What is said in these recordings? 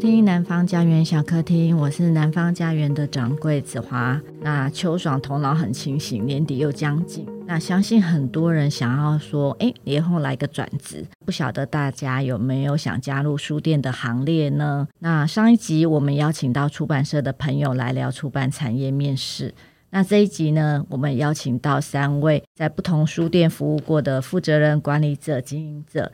听南方家园小客厅，我是南方家园的掌柜子华。那秋爽头脑很清醒，年底又将近，那相信很多人想要说，哎，年后来个转职，不晓得大家有没有想加入书店的行列呢？那上一集我们邀请到出版社的朋友来聊出版产业面试，那这一集呢，我们邀请到三位在不同书店服务过的负责人、管理者、经营者。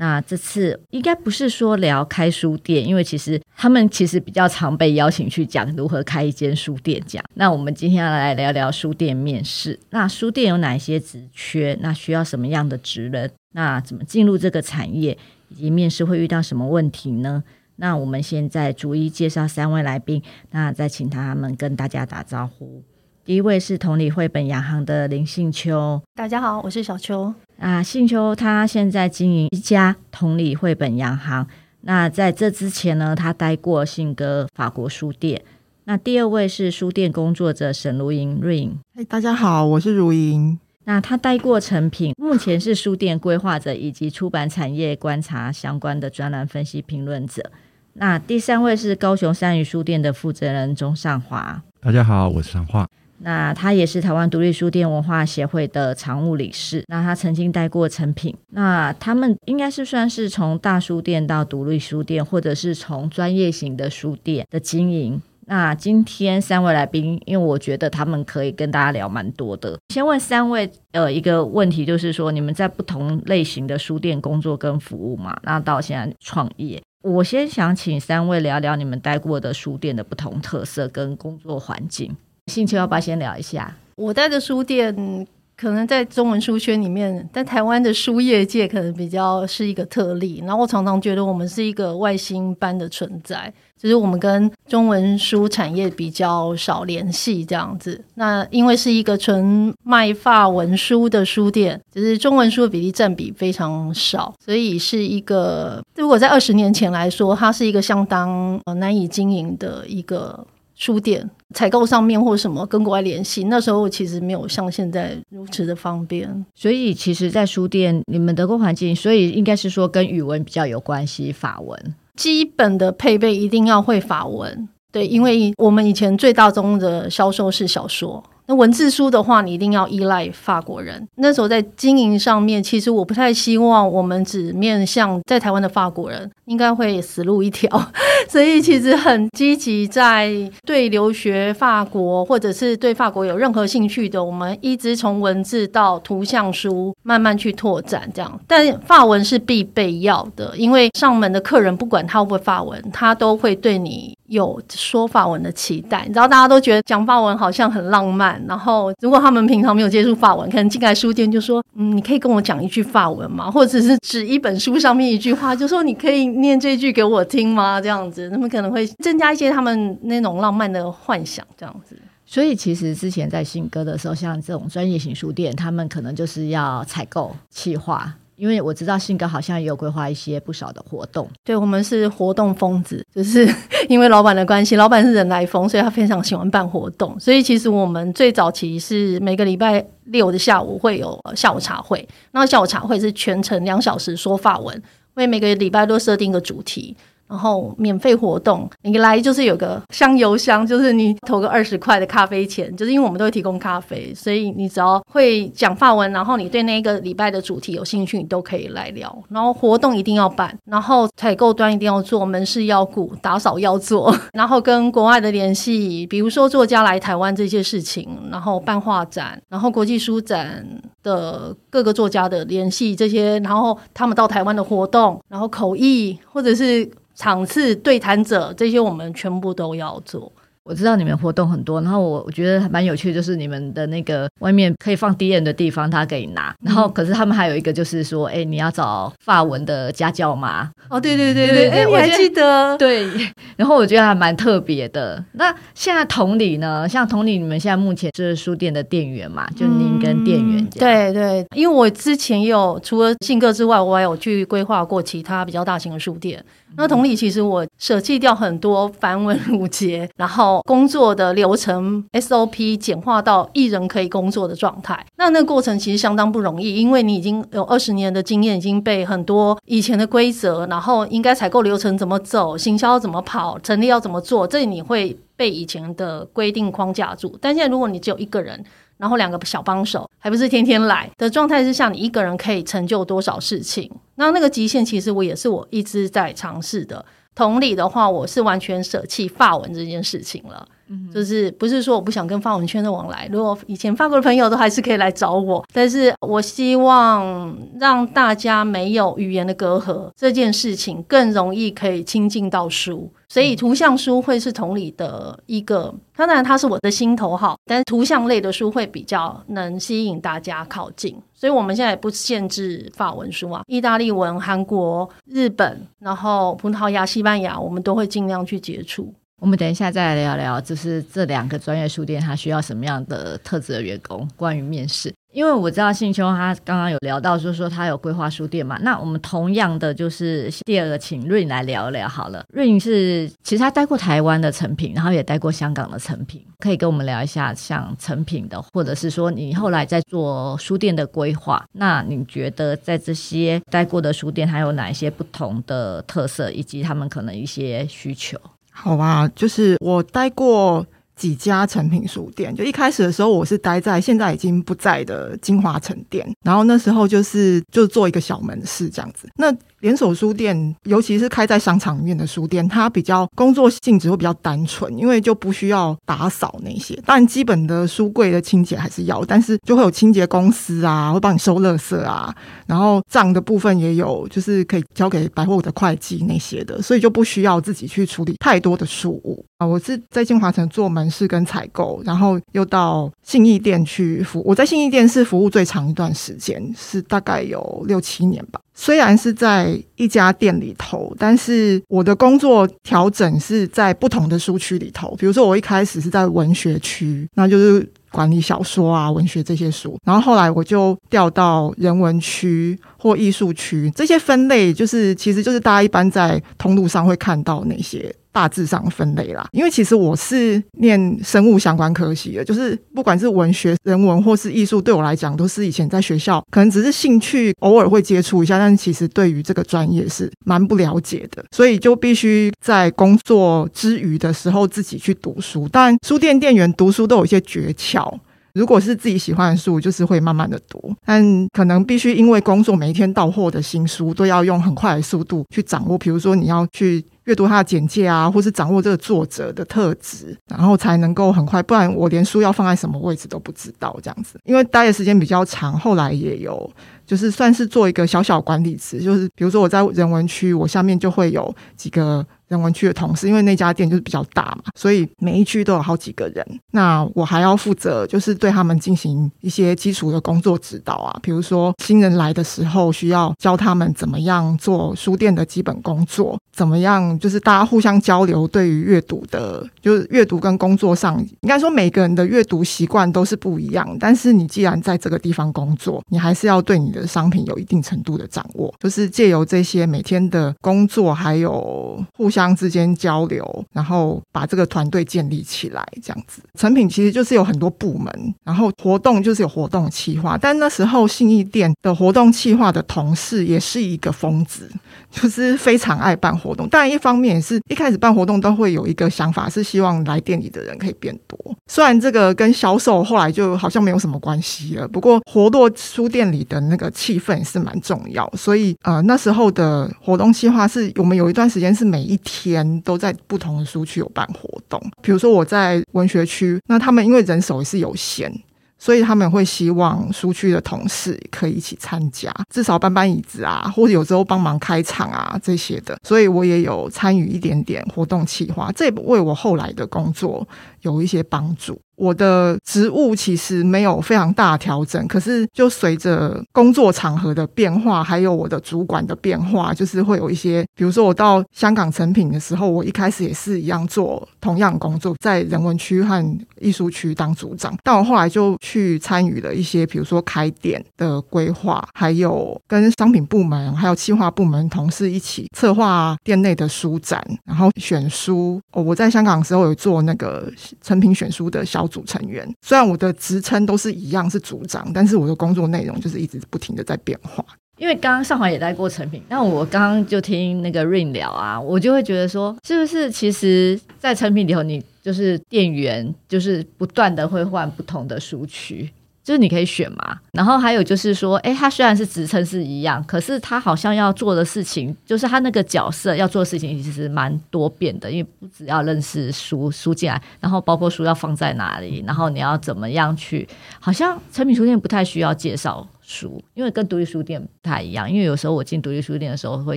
那这次应该不是说聊开书店，因为其实他们其实比较常被邀请去讲如何开一间书店讲。那我们今天要来聊聊书店面试。那书店有哪些职缺？那需要什么样的职人？那怎么进入这个产业？以及面试会遇到什么问题呢？那我们现在逐一介绍三位来宾，那再请他们跟大家打招呼。第一位是同理绘本洋行的林信秋，大家好，我是小秋。啊，信秋他现在经营一家同理绘本洋行。那在这之前呢，他待过信鸽法国书店。那第二位是书店工作者沈如莹瑞莹，哎，大家好，我是如莹。那他待过成品，目前是书店规划者以及出版产业观察相关的专栏分析评论者。那第三位是高雄三语书店的负责人钟尚华，大家好，我是尚华。那他也是台湾独立书店文化协会的常务理事。那他曾经带过诚品。那他们应该是算是从大书店到独立书店，或者是从专业型的书店的经营。那今天三位来宾，因为我觉得他们可以跟大家聊蛮多的。先问三位，呃，一个问题就是说，你们在不同类型的书店工作跟服务嘛？那到现在创业，我先想请三位聊聊你们待过的书店的不同特色跟工作环境。兴趣要不要先聊一下？我待的书店可能在中文书圈里面，在台湾的书业界可能比较是一个特例。然后我常常觉得我们是一个外星般的存在，就是我们跟中文书产业比较少联系这样子。那因为是一个纯卖法文书的书店，就是中文书的比例占比非常少，所以是一个如果在二十年前来说，它是一个相当呃难以经营的一个。书店采购上面或什么跟国外联系，那时候其实没有像现在如此的方便。所以其实，在书店你们德国环境，所以应该是说跟语文比较有关系，法文基本的配备一定要会法文。对，因为我们以前最大宗的销售是小说。那文字书的话，你一定要依赖法国人。那时候在经营上面，其实我不太希望我们只面向在台湾的法国人，应该会死路一条。所以其实很积极在对留学法国或者是对法国有任何兴趣的，我们一直从文字到图像书慢慢去拓展这样。但法文是必备要的，因为上门的客人不管他会不会法文，他都会对你有说法文的期待。你知道，大家都觉得讲法文好像很浪漫。然后，如果他们平常没有接触法文，可能进来书店就说：“嗯，你可以跟我讲一句法文吗？或者是指一本书上面一句话，就说你可以念这句给我听吗？”这样子，他们可能会增加一些他们那种浪漫的幻想。这样子，所以其实之前在信歌的时候，像这种专业型书店，他们可能就是要采购、企划。因为我知道信鸽好像也有规划一些不少的活动，对，我们是活动疯子，就是因为老板的关系，老板是人来疯，所以他非常喜欢办活动。所以其实我们最早期是每个礼拜六的下午会有下午茶会，那下午茶会是全程两小时说发文，为每个礼拜都设定一个主题。然后免费活动，你来就是有个香油箱，就是你投个二十块的咖啡钱，就是因为我们都会提供咖啡，所以你只要会讲法文，然后你对那个礼拜的主题有兴趣，你都可以来聊。然后活动一定要办，然后采购端一定要做，门市要顾，打扫要做，然后跟国外的联系，比如说作家来台湾这些事情，然后办画展，然后国际书展的各个作家的联系这些，然后他们到台湾的活动，然后口译或者是。场次对谈者这些我们全部都要做。我知道你们活动很多，然后我我觉得还蛮有趣，就是你们的那个外面可以放 D N 的地方，他可以拿。然后可是他们还有一个就是说，哎、欸，你要找法文的家教吗？哦，对对对对，哎、欸，我还记得。对，然后我觉得还蛮特别的。那现在同理呢？像同理，你们现在目前就是书店的店员嘛？就您跟店员、嗯。对对，因为我之前有除了信鸽之外，我还有去规划过其他比较大型的书店。那同理，其实我舍弃掉很多繁文缛节，然后。工作的流程 SOP 简化到一人可以工作的状态。那那个过程其实相当不容易，因为你已经有二十年的经验，已经被很多以前的规则，然后应该采购流程怎么走，行销怎么跑，成立要怎么做，这里你会被以前的规定框架住。但现在如果你只有一个人，然后两个小帮手，还不是天天来的状态之下，你一个人可以成就多少事情？那那个极限其实我也是我一直在尝试的。同理的话，我是完全舍弃法文这件事情了。就是不是说我不想跟法文圈的往来，如果以前法国的朋友都还是可以来找我，但是我希望让大家没有语言的隔阂，这件事情更容易可以亲近到书，所以图像书会是同理的一个，当然它是我的心头好，但是图像类的书会比较能吸引大家靠近，所以我们现在也不限制法文书啊，意大利文、韩国、日本，然后葡萄牙、西班牙，我们都会尽量去接触。我们等一下再来聊聊，就是这两个专业书店它需要什么样的特质的员工。关于面试，因为我知道信秋他刚刚有聊到，就是说他有规划书店嘛。那我们同样的就是第二个，请润来聊一聊好了。Ring 是其实他待过台湾的成品，然后也待过香港的成品，可以跟我们聊一下像成品的，或者是说你后来在做书店的规划。那你觉得在这些待过的书店，还有哪一些不同的特色，以及他们可能一些需求？好吧，就是我待过几家成品书店，就一开始的时候，我是待在现在已经不在的金华城店，然后那时候就是就做一个小门市这样子。那连锁书店，尤其是开在商场里面的书店，它比较工作性质会比较单纯，因为就不需要打扫那些。当然，基本的书柜的清洁还是要，但是就会有清洁公司啊，会帮你收垃圾啊，然后账的部分也有，就是可以交给百货的会计那些的，所以就不需要自己去处理太多的书务啊。我是在京华城做门市跟采购，然后又到信义店去服。我在信义店是服务最长一段时间，是大概有六七年吧。虽然是在一家店里头，但是我的工作调整是在不同的书区里头。比如说，我一开始是在文学区，那就是管理小说啊、文学这些书。然后后来我就调到人文区或艺术区，这些分类就是其实就是大家一般在通路上会看到那些。大致上分类啦，因为其实我是念生物相关科系的，就是不管是文学、人文或是艺术，对我来讲都是以前在学校可能只是兴趣，偶尔会接触一下，但是其实对于这个专业是蛮不了解的，所以就必须在工作之余的时候自己去读书。但，书店店员读书都有一些诀窍，如果是自己喜欢的书，就是会慢慢的读，但可能必须因为工作每一天到货的新书都要用很快的速度去掌握，比如说你要去。阅读他的简介啊，或是掌握这个作者的特质，然后才能够很快。不然我连书要放在什么位置都不知道，这样子。因为待的时间比较长，后来也有就是算是做一个小小管理职，就是比如说我在人文区，我下面就会有几个。人文区的同事，因为那家店就是比较大嘛，所以每一区都有好几个人。那我还要负责，就是对他们进行一些基础的工作指导啊，比如说新人来的时候，需要教他们怎么样做书店的基本工作，怎么样就是大家互相交流，对于阅读的，就是阅读跟工作上，应该说每个人的阅读习惯都是不一样。但是你既然在这个地方工作，你还是要对你的商品有一定程度的掌握，就是借由这些每天的工作，还有互相。之间交流，然后把这个团队建立起来，这样子。成品其实就是有很多部门，然后活动就是有活动企划。但那时候信义店的活动企划的同事也是一个疯子，就是非常爱办活动。但一方面也是一开始办活动都会有一个想法，是希望来店里的人可以变多。虽然这个跟销售后来就好像没有什么关系了，不过活络书店里的那个气氛是蛮重要。所以呃，那时候的活动企划是我们有一段时间是每一天。天都在不同的书区有办活动，比如说我在文学区，那他们因为人手也是有限，所以他们会希望书区的同事可以一起参加，至少搬搬椅子啊，或者有时候帮忙开场啊这些的，所以我也有参与一点点活动企划，这也为我后来的工作有一些帮助。我的职务其实没有非常大调整，可是就随着工作场合的变化，还有我的主管的变化，就是会有一些，比如说我到香港成品的时候，我一开始也是一样做同样工作，在人文区和艺术区当组长，但我后来就去参与了一些，比如说开店的规划，还有跟商品部门还有企划部门同事一起策划店内的书展，然后选书。哦，我在香港的时候有做那个成品选书的小组成员，虽然我的职称都是一样是组长，但是我的工作内容就是一直不停的在变化。因为刚刚上华也在过成品，那我刚刚就听那个 Rain 聊啊，我就会觉得说，是不是其实，在成品里头，你就是店员，就是不断的会换不同的书区。就是你可以选嘛，然后还有就是说，哎，他虽然是职称是一样，可是他好像要做的事情，就是他那个角色要做的事情其实蛮多变的，因为不只要认识书书进来，然后包括书要放在哪里，然后你要怎么样去，好像成品书店不太需要介绍书，因为跟独立书店不太一样，因为有时候我进独立书店的时候会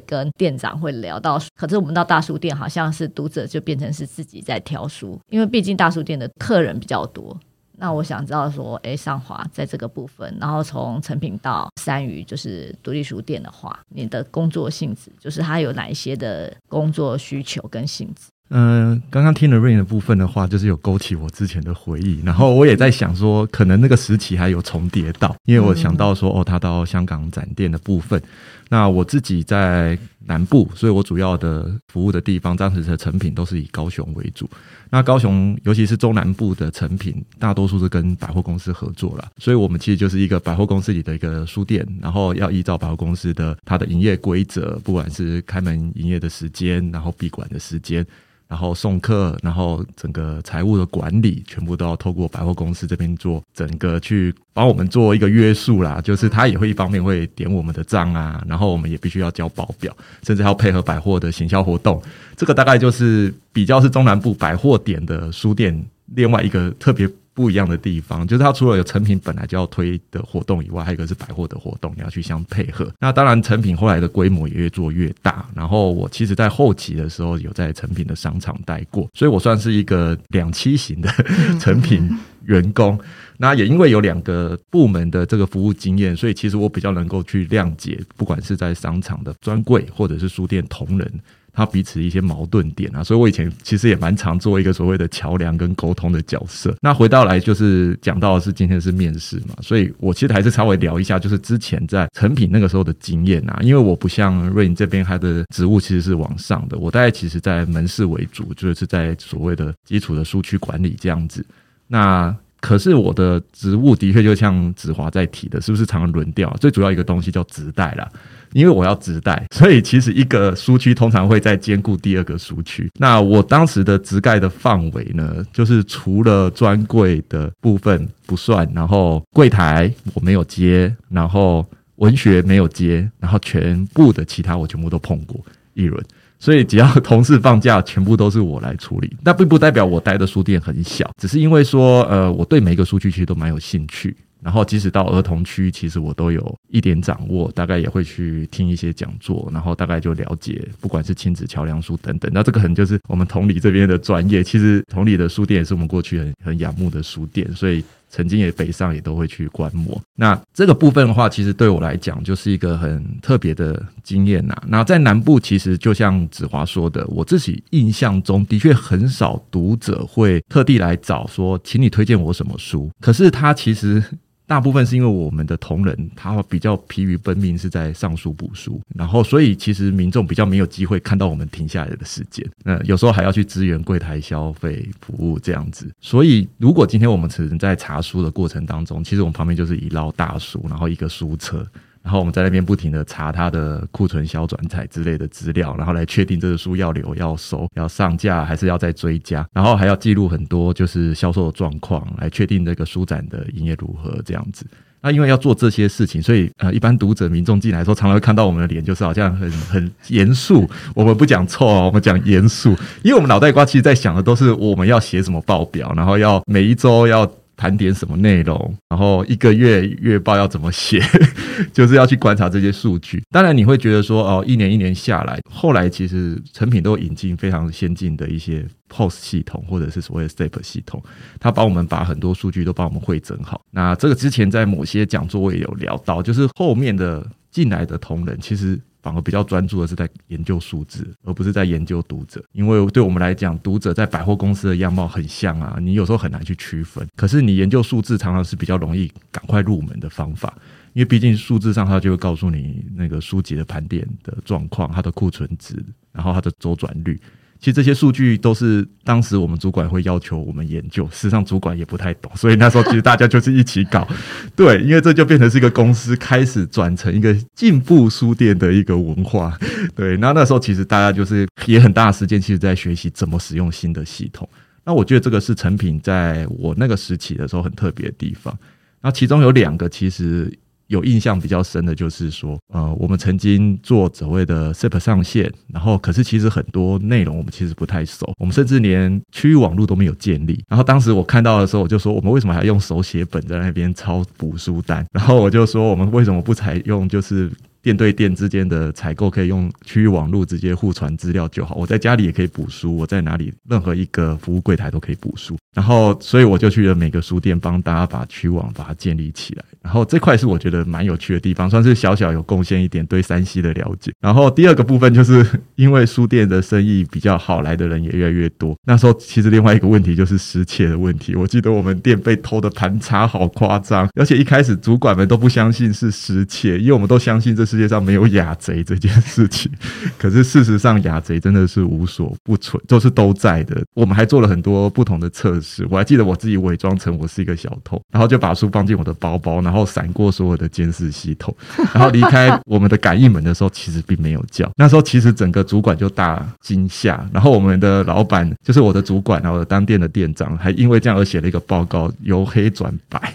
跟店长会聊到，可是我们到大书店好像是读者就变成是自己在挑书，因为毕竟大书店的客人比较多。那我想知道说，哎，上华在这个部分，然后从成品到三余，就是独立书店的话，你的工作性质，就是它有哪一些的工作需求跟性质？嗯、刚刚听了 Rain 的部分的话，就是有勾起我之前的回忆，然后我也在想说，可能那个时期还有重叠到，因为我想到说，哦，他到香港展店的部分。那我自己在南部，所以我主要的服务的地方，当时的成品都是以高雄为主。那高雄，尤其是中南部的成品，大多数是跟百货公司合作了，所以我们其实就是一个百货公司里的一个书店，然后要依照百货公司的它的营业规则，不管是开门营业的时间，然后闭馆的时间。然后送客，然后整个财务的管理，全部都要透过百货公司这边做，整个去帮我们做一个约束啦。就是他也会一方面会点我们的账啊，然后我们也必须要交报表，甚至还要配合百货的行销活动。这个大概就是比较是中南部百货点的书店另外一个特别。不一样的地方，就是它除了有成品本来就要推的活动以外，还有一个是百货的活动，你要去相配合。那当然，成品后来的规模也越做越大。然后我其实，在后期的时候有在成品的商场待过，所以我算是一个两栖型的 成品员工。那也因为有两个部门的这个服务经验，所以其实我比较能够去谅解，不管是在商场的专柜或者是书店同仁。他彼此一些矛盾点啊，所以我以前其实也蛮常做一个所谓的桥梁跟沟通的角色。那回到来就是讲到的是今天是面试嘛，所以我其实还是稍微聊一下，就是之前在成品那个时候的经验啊，因为我不像 Ring 这边他的职务其实是往上的，我大概其实在门市为主，就是在所谓的基础的书区管理这样子。那可是我的职务的确就像子华在提的，是不是常常轮调？最主要一个东西叫职代啦。因为我要直带，所以其实一个书区通常会再兼顾第二个书区。那我当时的直盖的范围呢，就是除了专柜的部分不算，然后柜台我没有接，然后文学没有接，然后全部的其他我全部都碰过一轮。所以只要同事放假，全部都是我来处理。那并不代表我待的书店很小，只是因为说，呃，我对每一个书区其实都蛮有兴趣。然后，即使到儿童区，其实我都有一点掌握，大概也会去听一些讲座，然后大概就了解，不管是亲子桥梁书等等。那这个可能就是我们同理这边的专业。其实同理的书店也是我们过去很很仰慕的书店，所以曾经也北上也都会去观摩。那这个部分的话，其实对我来讲就是一个很特别的经验呐。那在南部，其实就像子华说的，我自己印象中的确很少读者会特地来找说，请你推荐我什么书。可是他其实。大部分是因为我们的同仁他比较疲于奔命，是在上书补书，然后所以其实民众比较没有机会看到我们停下来的时间。那有时候还要去支援柜台消费服务这样子。所以如果今天我们只能在查书的过程当中，其实我们旁边就是一捞大书，然后一个书车。然后我们在那边不停的查它的库存销转载之类的资料，然后来确定这个书要留、要收、要上架还是要再追加，然后还要记录很多就是销售的状况，来确定这个书展的营业如何这样子。那因为要做这些事情，所以呃，一般读者民众进来的时候，常常会看到我们的脸，就是好像很很严肃。我们不讲臭哦，我们讲严肃，因为我们脑袋瓜其实在想的都是我们要写什么报表，然后要每一周要盘点什么内容，然后一个月月报要怎么写，就是要去观察这些数据。当然，你会觉得说，哦，一年一年下来，后来其实成品都引进非常先进的一些 POS 系统，或者是所谓的 stap 系统，它帮我们把很多数据都帮我们汇整好。那这个之前在某些讲座我也有聊到，就是后面的进来的同仁，其实。反而比较专注的是在研究数字，而不是在研究读者。因为对我们来讲，读者在百货公司的样貌很像啊，你有时候很难去区分。可是你研究数字，常常是比较容易赶快入门的方法，因为毕竟数字上它就会告诉你那个书籍的盘点的状况、它的库存值，然后它的周转率。其实这些数据都是当时我们主管会要求我们研究，事实上主管也不太懂，所以那时候其实大家就是一起搞，对，因为这就变成是一个公司开始转成一个进步书店的一个文化，对，那那时候其实大家就是也很大的时间，其实在学习怎么使用新的系统。那我觉得这个是成品在我那个时期的时候很特别的地方。那其中有两个其实。有印象比较深的就是说，呃，我们曾经做所谓的 SAP 上线，然后可是其实很多内容我们其实不太熟，我们甚至连区域网络都没有建立。然后当时我看到的时候，我就说，我们为什么还要用手写本在那边抄补书单？然后我就说，我们为什么不采用就是。店对店之间的采购可以用区域网络直接互传资料就好。我在家里也可以补书，我在哪里任何一个服务柜台都可以补书。然后，所以我就去了每个书店帮大家把区网把它建立起来。然后这块是我觉得蛮有趣的地方，算是小小有贡献一点对山西的了解。然后第二个部分就是因为书店的生意比较好，来的人也越来越多。那时候其实另外一个问题就是失窃的问题。我记得我们店被偷的盘查好夸张，而且一开始主管们都不相信是失窃，因为我们都相信这是。世界上没有雅贼这件事情，可是事实上雅贼真的是无所不存，都是都在的。我们还做了很多不同的测试，我还记得我自己伪装成我是一个小偷，然后就把书放进我的包包，然后闪过所有的监视系统，然后离开我们的感应门的时候，其实并没有叫。那时候其实整个主管就大惊吓，然后我们的老板就是我的主管，然后当店的店长还因为这样而写了一个报告，由黑转白，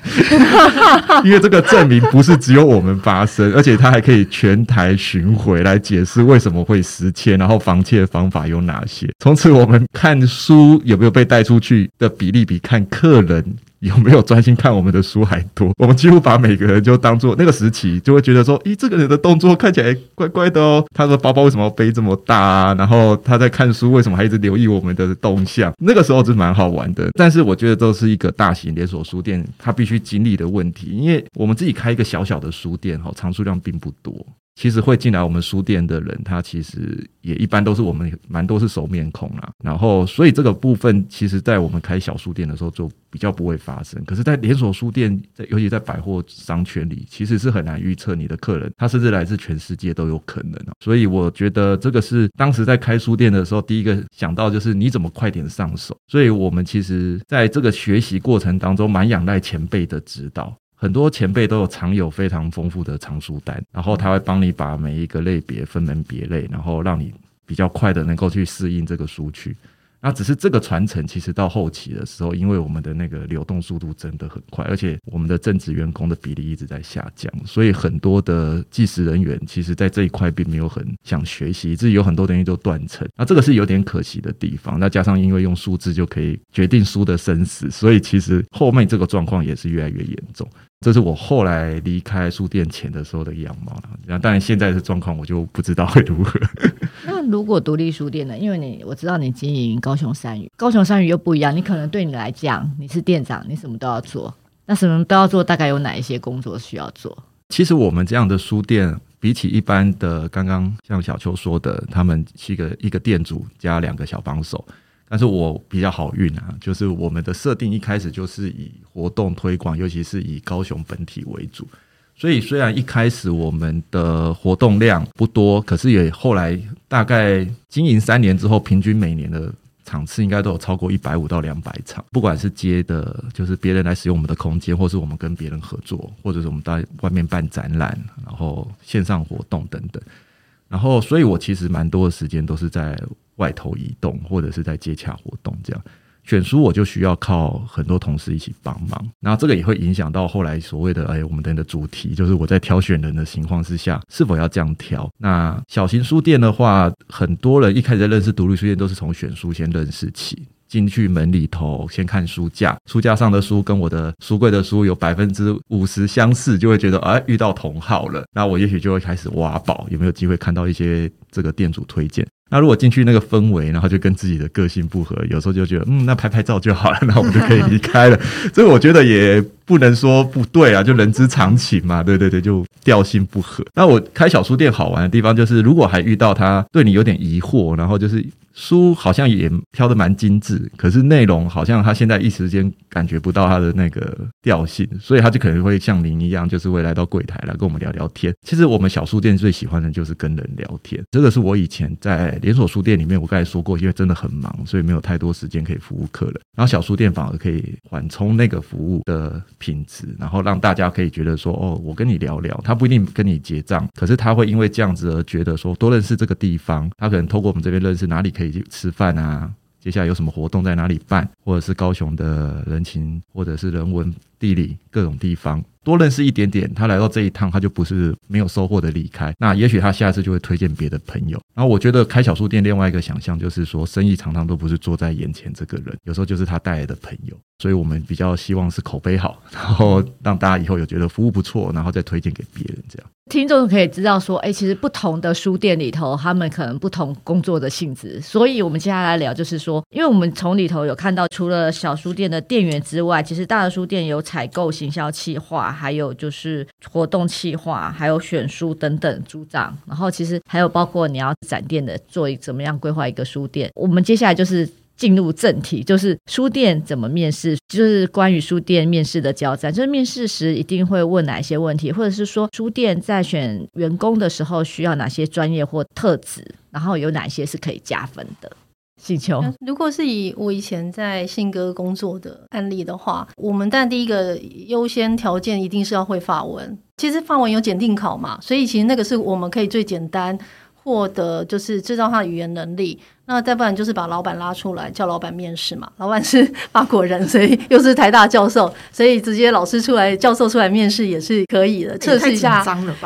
因为这个证明不是只有我们发生，而且他还可以。全台巡回来解释为什么会失窃，然后防窃的方法有哪些。从此，我们看书有没有被带出去的比例比看客人有没有专心看我们的书还多。我们几乎把每个人就当做那个时期，就会觉得说：咦，这个人的动作看起来怪怪的哦。他的包包为什么背这么大啊？然后他在看书，为什么还一直留意我们的动向？那个时候是蛮好玩的。但是我觉得这是一个大型连锁书店他必须经历的问题，因为我们自己开一个小小的书店，哈，藏书量并不多。其实会进来我们书店的人，他其实也一般都是我们蛮多是熟面孔啦。然后，所以这个部分，其实在我们开小书店的时候就比较不会发生。可是，在连锁书店，在尤其在百货商圈里，其实是很难预测你的客人，他甚至来自全世界都有可能。所以，我觉得这个是当时在开书店的时候，第一个想到就是你怎么快点上手。所以我们其实在这个学习过程当中，蛮仰赖前辈的指导。很多前辈都有藏有非常丰富的藏书单，然后他会帮你把每一个类别分门别类，然后让你比较快的能够去适应这个书区。那只是这个传承，其实到后期的时候，因为我们的那个流动速度真的很快，而且我们的正职员工的比例一直在下降，所以很多的计时人员其实在这一块并没有很想学习，至于有很多东西都断层。那这个是有点可惜的地方。那加上因为用数字就可以决定书的生死，所以其实后面这个状况也是越来越严重。这是我后来离开书店前的时候的样貌了。那当然现在的状况我就不知道会如何。那如果独立书店呢？因为你我知道你经营高雄山语，高雄山语又不一样。你可能对你来讲，你是店长，你什么都要做。那什么都要做，大概有哪一些工作需要做？其实我们这样的书店，比起一般的，刚刚像小邱说的，他们是一个一个店主加两个小帮手。但是我比较好运啊，就是我们的设定一开始就是以活动推广，尤其是以高雄本体为主。所以虽然一开始我们的活动量不多，可是也后来大概经营三年之后，平均每年的场次应该都有超过一百五到两百场。不管是接的，就是别人来使用我们的空间，或是我们跟别人合作，或者是我们在外面办展览，然后线上活动等等。然后，所以我其实蛮多的时间都是在。外头移动或者是在接洽活动，这样选书我就需要靠很多同事一起帮忙，那这个也会影响到后来所谓的哎，我们的主题就是我在挑选人的情况之下是否要这样挑。那小型书店的话，很多人一开始在认识独立书店都是从选书先认识起。进去门里头，先看书架，书架上的书跟我的书柜的书有百分之五十相似，就会觉得哎，遇到同好了。那我也许就会开始挖宝，有没有机会看到一些这个店主推荐？那如果进去那个氛围，然后就跟自己的个性不合，有时候就觉得嗯，那拍拍照就好了，那我们就可以离开了。所以我觉得也不能说不对啊，就人之常情嘛。对对对，就调性不合。那我开小书店好玩的地方就是，如果还遇到他对你有点疑惑，然后就是。书好像也挑的蛮精致，可是内容好像他现在一时间感觉不到他的那个调性，所以他就可能会像您一样，就是会来到柜台来跟我们聊聊天。其实我们小书店最喜欢的就是跟人聊天，这个是我以前在连锁书店里面，我刚才说过，因为真的很忙，所以没有太多时间可以服务客人。然后小书店反而可以缓冲那个服务的品质，然后让大家可以觉得说，哦，我跟你聊聊，他不一定跟你结账，可是他会因为这样子而觉得说多认识这个地方，他可能透过我们这边认识哪里可以去。吃饭啊，接下来有什么活动在哪里办，或者是高雄的人情，或者是人文地理各种地方，多认识一点点。他来到这一趟，他就不是没有收获的离开。那也许他下次就会推荐别的朋友。然后我觉得开小书店另外一个想象就是说，生意常常都不是坐在眼前这个人，有时候就是他带来的朋友。所以我们比较希望是口碑好，然后让大家以后有觉得服务不错，然后再推荐给别人这样。听众可以知道说，哎，其实不同的书店里头，他们可能不同工作的性质。所以我们接下来聊就是说，因为我们从里头有看到，除了小书店的店员之外，其实大的书店有采购、行销企划，还有就是活动企划，还有选书等等组长。然后其实还有包括你要展店的，做怎么样规划一个书店。我们接下来就是。进入正题，就是书店怎么面试，就是关于书店面试的交战。就是面试时一定会问哪些问题，或者是说书店在选员工的时候需要哪些专业或特质，然后有哪些是可以加分的。需求，如果是以我以前在信鸽工作的案例的话，我们但第一个优先条件一定是要会法文。其实法文有检定考嘛，所以其实那个是我们可以最简单。获得就是制造他的语言能力，那再不然就是把老板拉出来叫老板面试嘛。老板是 法国人，所以又是台大教授，所以直接老师出来、教授出来面试也是可以的，测试一下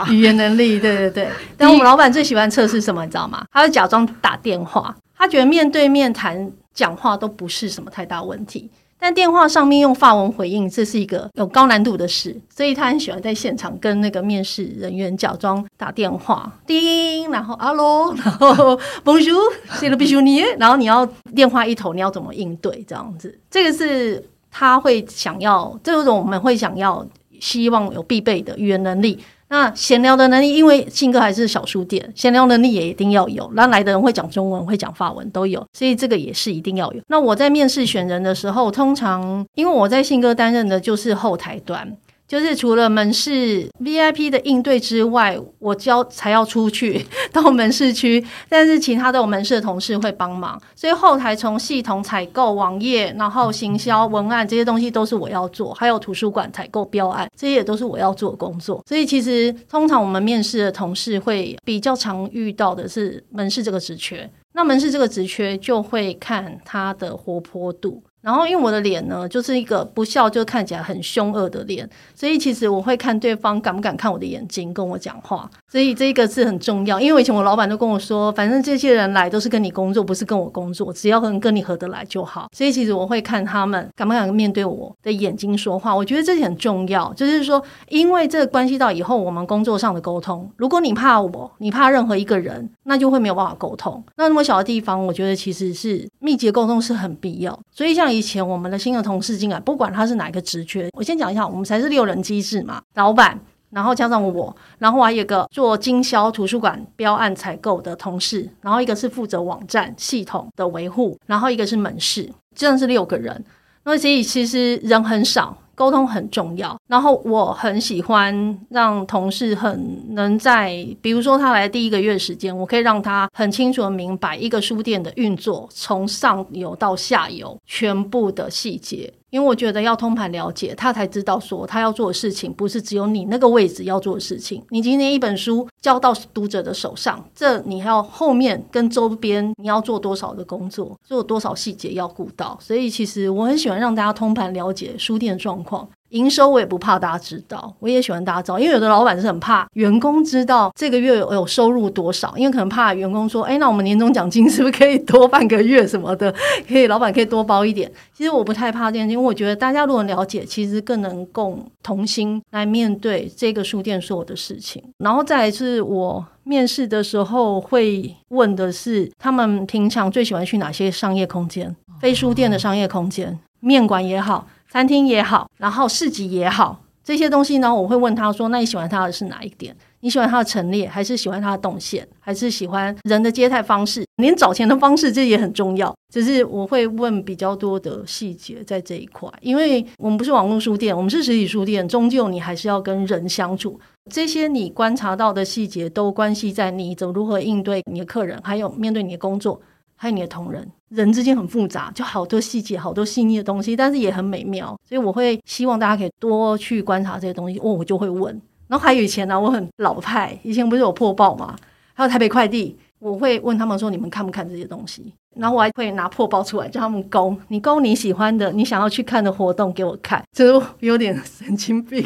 语言能力。对对对。但我们老板最喜欢测试什么，你知道吗？他会假装打电话，他觉得面对面谈讲话都不是什么太大问题。但电话上面用法文回应，这是一个有高难度的事，所以他很喜欢在现场跟那个面试人员假装打电话，叮，然后阿罗，然后 Bonjour，c'est le pigeonnier，然后你要电话一头，你要怎么应对这样子？这个是他会想要，这种我们会想要，希望有必备的语言能力。那闲聊的能力，因为信哥还是小书店，闲聊能力也一定要有。那来的人会讲中文，会讲法文都有，所以这个也是一定要有。那我在面试选人的时候，通常因为我在信哥担任的就是后台端。就是除了门市 VIP 的应对之外，我交才要出去 到门市区，但是其他的我门市的同事会帮忙，所以后台从系统采购、网页，然后行销、文案这些东西都是我要做，还有图书馆采购标案，这些也都是我要做的工作。所以其实通常我们面试的同事会比较常遇到的是门市这个职缺，那门市这个职缺就会看他的活泼度。然后，因为我的脸呢，就是一个不笑就看起来很凶恶的脸，所以其实我会看对方敢不敢看我的眼睛跟我讲话，所以这个是很重要。因为我以前我老板都跟我说，反正这些人来都是跟你工作，不是跟我工作，只要能跟你合得来就好。所以其实我会看他们敢不敢面对我的眼睛说话，我觉得这点很重要。就是说，因为这关系到以后我们工作上的沟通。如果你怕我，你怕任何一个人，那就会没有办法沟通。那那么小的地方，我觉得其实是密集沟通是很必要。所以像。以前我们的新的同事进来，不管他是哪一个职缺，我先讲一下，我们才是六人机制嘛，老板，然后加上我，然后还有一个做经销图书馆标案采购的同事，然后一个是负责网站系统的维护，然后一个是门市，这样是六个人。那所以其实人很少。沟通很重要，然后我很喜欢让同事很能在，比如说他来第一个月时间，我可以让他很清楚的明白一个书店的运作，从上游到下游全部的细节。因为我觉得要通盘了解，他才知道说他要做的事情不是只有你那个位置要做的事情。你今天一本书交到读者的手上，这你还要后面跟周边你要做多少的工作，做多少细节要顾到，所以其实我很喜欢让大家通盘了解书店状况。营收我也不怕大家知道，我也喜欢大家知道，因为有的老板是很怕员工知道这个月有收入多少，因为可能怕员工说，哎，那我们年终奖金是不是可以多半个月什么的？可以，老板可以多包一点。其实我不太怕这件事，因为我觉得大家如果了解，其实更能共同心来面对这个书店所有的事情。然后再来是我面试的时候会问的是，他们平常最喜欢去哪些商业空间？非书店的商业空间，面馆也好。餐厅也好，然后市集也好，这些东西呢，我会问他说：“那你喜欢他的是哪一点？你喜欢他的陈列，还是喜欢他的动线，还是喜欢人的接待方式？连找钱的方式，这也很重要。只是我会问比较多的细节在这一块，因为我们不是网络书店，我们是实体书店，终究你还是要跟人相处。这些你观察到的细节，都关系在你怎么如何应对你的客人，还有面对你的工作。”还有你的同仁，人之间很复杂，就好多细节，好多细腻的东西，但是也很美妙。所以我会希望大家可以多去观察这些东西。哦，我就会问。然后还有以前呢、我很老派，以前不是有破报吗？还有台北快递，我会问他们说：“你们看不看这些东西？”然后我还会拿破报出来叫他们勾，你勾你喜欢的，你想要去看的活动给我看。就是有点神经病，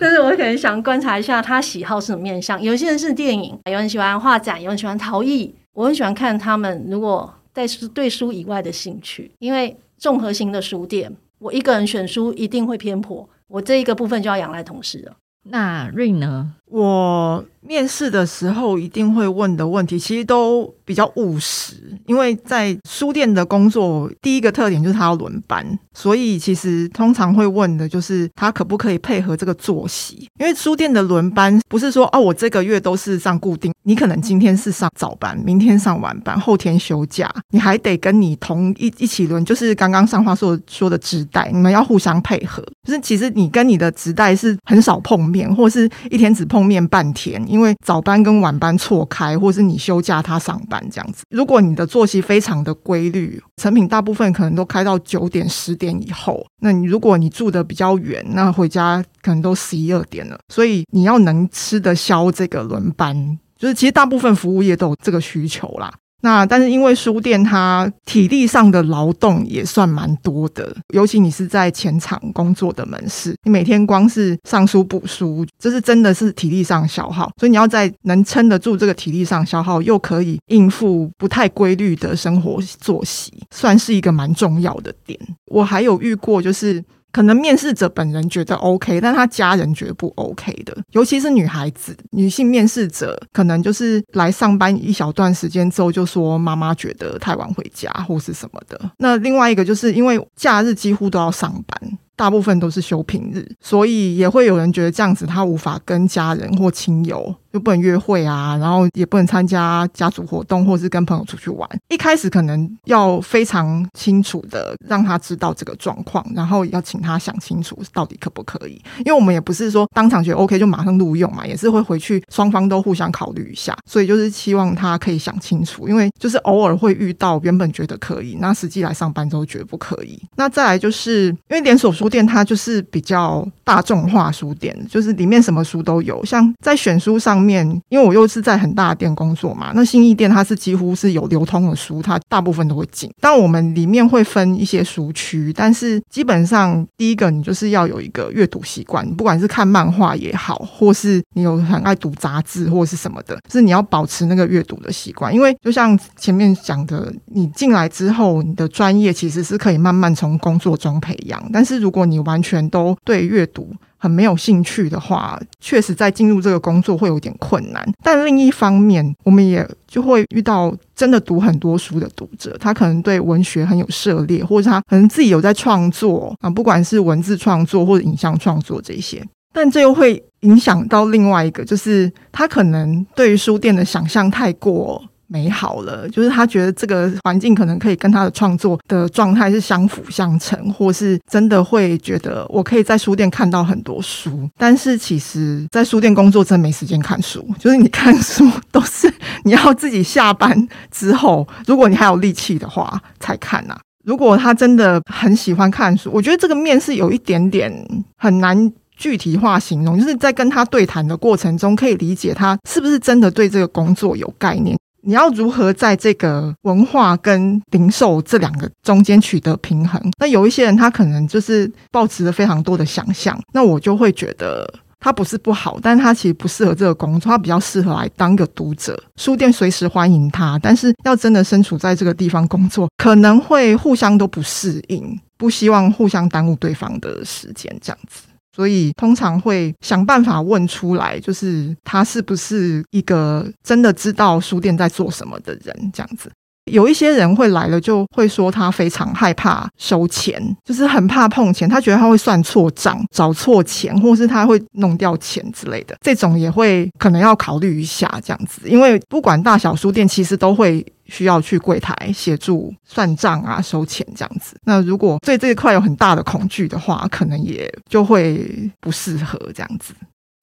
但是我可能想观察一下他喜好是什么面向。有些人是电影，有人喜欢画展，有人喜欢陶艺。我很喜欢看他们如果在书对书以外的兴趣，因为综合型的书店，我一个人选书一定会偏颇，我这一个部分就要仰赖同事了。那 Ring 呢？我面试的时候一定会问的问题，其实都比较务实。因为在书店的工作，第一个特点就是他要轮班，所以其实通常会问的就是他可不可以配合这个作息。因为书店的轮班不是说哦，我这个月都是上固定，你可能今天是上早班，明天上晚班，后天休假，你还得跟你同一一起轮，就是刚刚上话说说的直代，你们要互相配合。就是其实你跟你的直代是很少碰面，或是一天只碰。面半天，因为早班跟晚班错开，或是你休假他上班这样子。如果你的作息非常的规律，成品大部分可能都开到九点十点以后。那你如果你住的比较远，那回家可能都十一二点了。所以你要能吃得消这个轮班，就是其实大部分服务业都有这个需求啦。那但是因为书店它体力上的劳动也算蛮多的，尤其你是在前场工作的门市，你每天光是上书补书，这是真的是体力上消耗，所以你要在能撑得住这个体力上消耗，又可以应付不太规律的生活作息，算是一个蛮重要的点。我还有遇过就是。可能面试者本人觉得 OK，但他家人觉得不 OK 的，尤其是女孩子、女性面试者，可能就是来上班一小段时间之后，就说妈妈觉得太晚回家或是什么的。那另外一个就是因为假日几乎都要上班。大部分都是休平日，所以也会有人觉得这样子他无法跟家人或亲友，就不能约会啊，然后也不能参加家族活动，或是跟朋友出去玩。一开始可能要非常清楚的让他知道这个状况，然后要请他想清楚到底可不可以。因为我们也不是说当场觉得 OK 就马上录用嘛，也是会回去双方都互相考虑一下。所以就是希望他可以想清楚，因为就是偶尔会遇到原本觉得可以，那实际来上班之后觉得不可以。那再来就是因为连锁书店它就是比较大众化书店，就是里面什么书都有。像在选书上面，因为我又是在很大的店工作嘛，那新义店它是几乎是有流通的书，它大部分都会进。但我们里面会分一些书区，但是基本上第一个你就是要有一个阅读习惯，不管是看漫画也好，或是你有很爱读杂志或是什么的，是你要保持那个阅读的习惯。因为就像前面讲的，你进来之后，你的专业其实是可以慢慢从工作中培养，但是如果你完全都对阅读很没有兴趣的话，确实在进入这个工作会有点困难。但另一方面，我们也就会遇到真的读很多书的读者，他可能对文学很有涉猎，或者他可能自己有在创作啊，不管是文字创作或者影像创作这些。但这又会影响到另外一个，就是他可能对于书店的想象太过。美好了，就是他觉得这个环境可能可以跟他的创作的状态是相辅相成，或是真的会觉得我可以在书店看到很多书。但是其实，在书店工作真没时间看书，就是你看书都是你要自己下班之后，如果你还有力气的话才看呐。如果他真的很喜欢看书，我觉得这个面是有一点点很难。具体化形容，就是在跟他对谈的过程中，可以理解他是不是真的对这个工作有概念。你要如何在这个文化跟零售这两个中间取得平衡？那有一些人他可能就是抱持了非常多的想象，那我就会觉得他不是不好，但他其实不适合这个工作，他比较适合来当个读者。书店随时欢迎他，但是要真的身处在这个地方工作，可能会互相都不适应，不希望互相耽误对方的时间，这样子。所以通常会想办法问出来，就是他是不是一个真的知道书店在做什么的人，这样子。有一些人会来了，就会说他非常害怕收钱，就是很怕碰钱，他觉得他会算错账、找错钱，或是他会弄掉钱之类的。这种也会可能要考虑一下这样子，因为不管大小书店，其实都会需要去柜台协助算账啊、收钱这样子。那如果对这一块有很大的恐惧的话，可能也就会不适合这样子。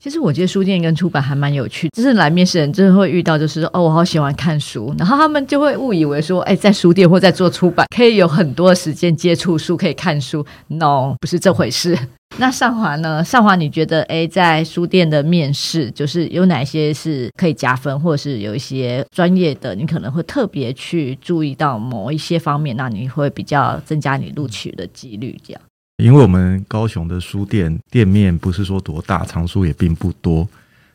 其实我觉得书店跟出版还蛮有趣，就是来面试人真的会遇到，就是说哦，我好喜欢看书，然后他们就会误以为说，哎，在书店或在做出版可以有很多时间接触书，可以看书。No，不是这回事。那上华呢？上华，你觉得哎，在书店的面试，就是有哪些是可以加分，或者是有一些专业的，你可能会特别去注意到某一些方面，那你会比较增加你录取的几率，这样。因为我们高雄的书店店面不是说多大，藏书也并不多。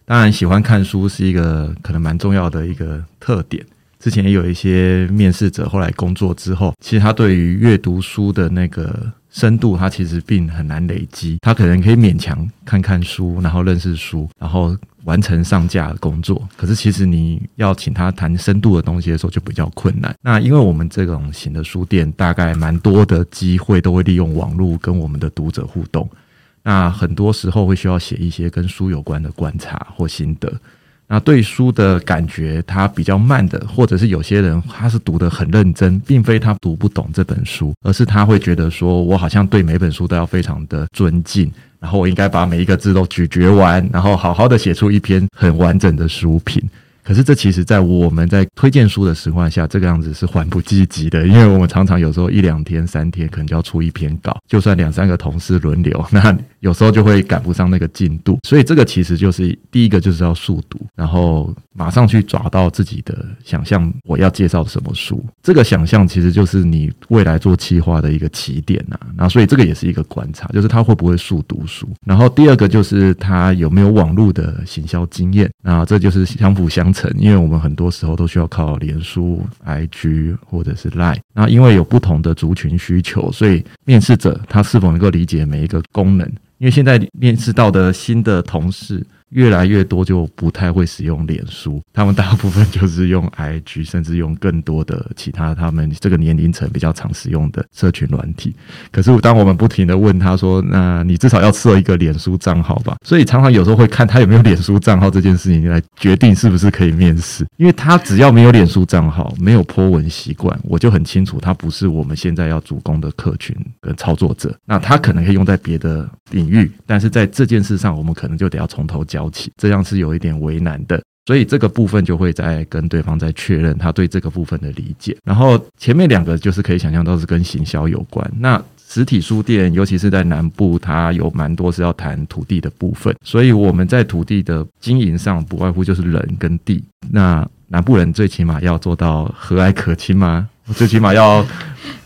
当然，喜欢看书是一个可能蛮重要的一个特点。之前也有一些面试者后来工作之后，其实他对于阅读书的那个深度，他其实并很难累积。他可能可以勉强看看书，然后认识书，然后。完成上架的工作，可是其实你要请他谈深度的东西的时候就比较困难。那因为我们这种型的书店，大概蛮多的机会都会利用网络跟我们的读者互动。那很多时候会需要写一些跟书有关的观察或心得。那对书的感觉，他比较慢的，或者是有些人他是读得很认真，并非他读不懂这本书，而是他会觉得说，我好像对每本书都要非常的尊敬。然后我应该把每一个字都咀嚼完，然后好好的写出一篇很完整的书评。可是这其实，在我们在推荐书的情况下，这个样子是缓不积极的，因为我们常常有时候一两天、三天可能就要出一篇稿，就算两三个同事轮流，那有时候就会赶不上那个进度。所以这个其实就是第一个，就是要速读，然后马上去抓到自己的想象，我要介绍什么书。这个想象其实就是你未来做企划的一个起点呐。然后所以这个也是一个观察，就是他会不会速读书。然后第二个就是他有没有网络的行销经验，那这就是相辅相层，因为我们很多时候都需要靠脸书、IG 或者是 Line。那因为有不同的族群需求，所以面试者他是否能够理解每一个功能？因为现在面试到的新的同事。越来越多就不太会使用脸书，他们大部分就是用 IG，甚至用更多的其他他们这个年龄层比较常使用的社群软体。可是当我们不停地问他说：“那你至少要设一个脸书账号吧？”所以常常有时候会看他有没有脸书账号这件事情来决定是不是可以面试。因为他只要没有脸书账号，没有 po 文习惯，我就很清楚他不是我们现在要主攻的客群跟操作者。那他可能可以用在别的领域，但是在这件事上，我们可能就得要从头教。这样是有一点为难的，所以这个部分就会再跟对方再确认他对这个部分的理解。然后前面两个就是可以想象到是跟行销有关。那实体书店，尤其是在南部，它有蛮多是要谈土地的部分，所以我们在土地的经营上，不外乎就是人跟地。那南部人最起码要做到和蔼可亲吗？最起码要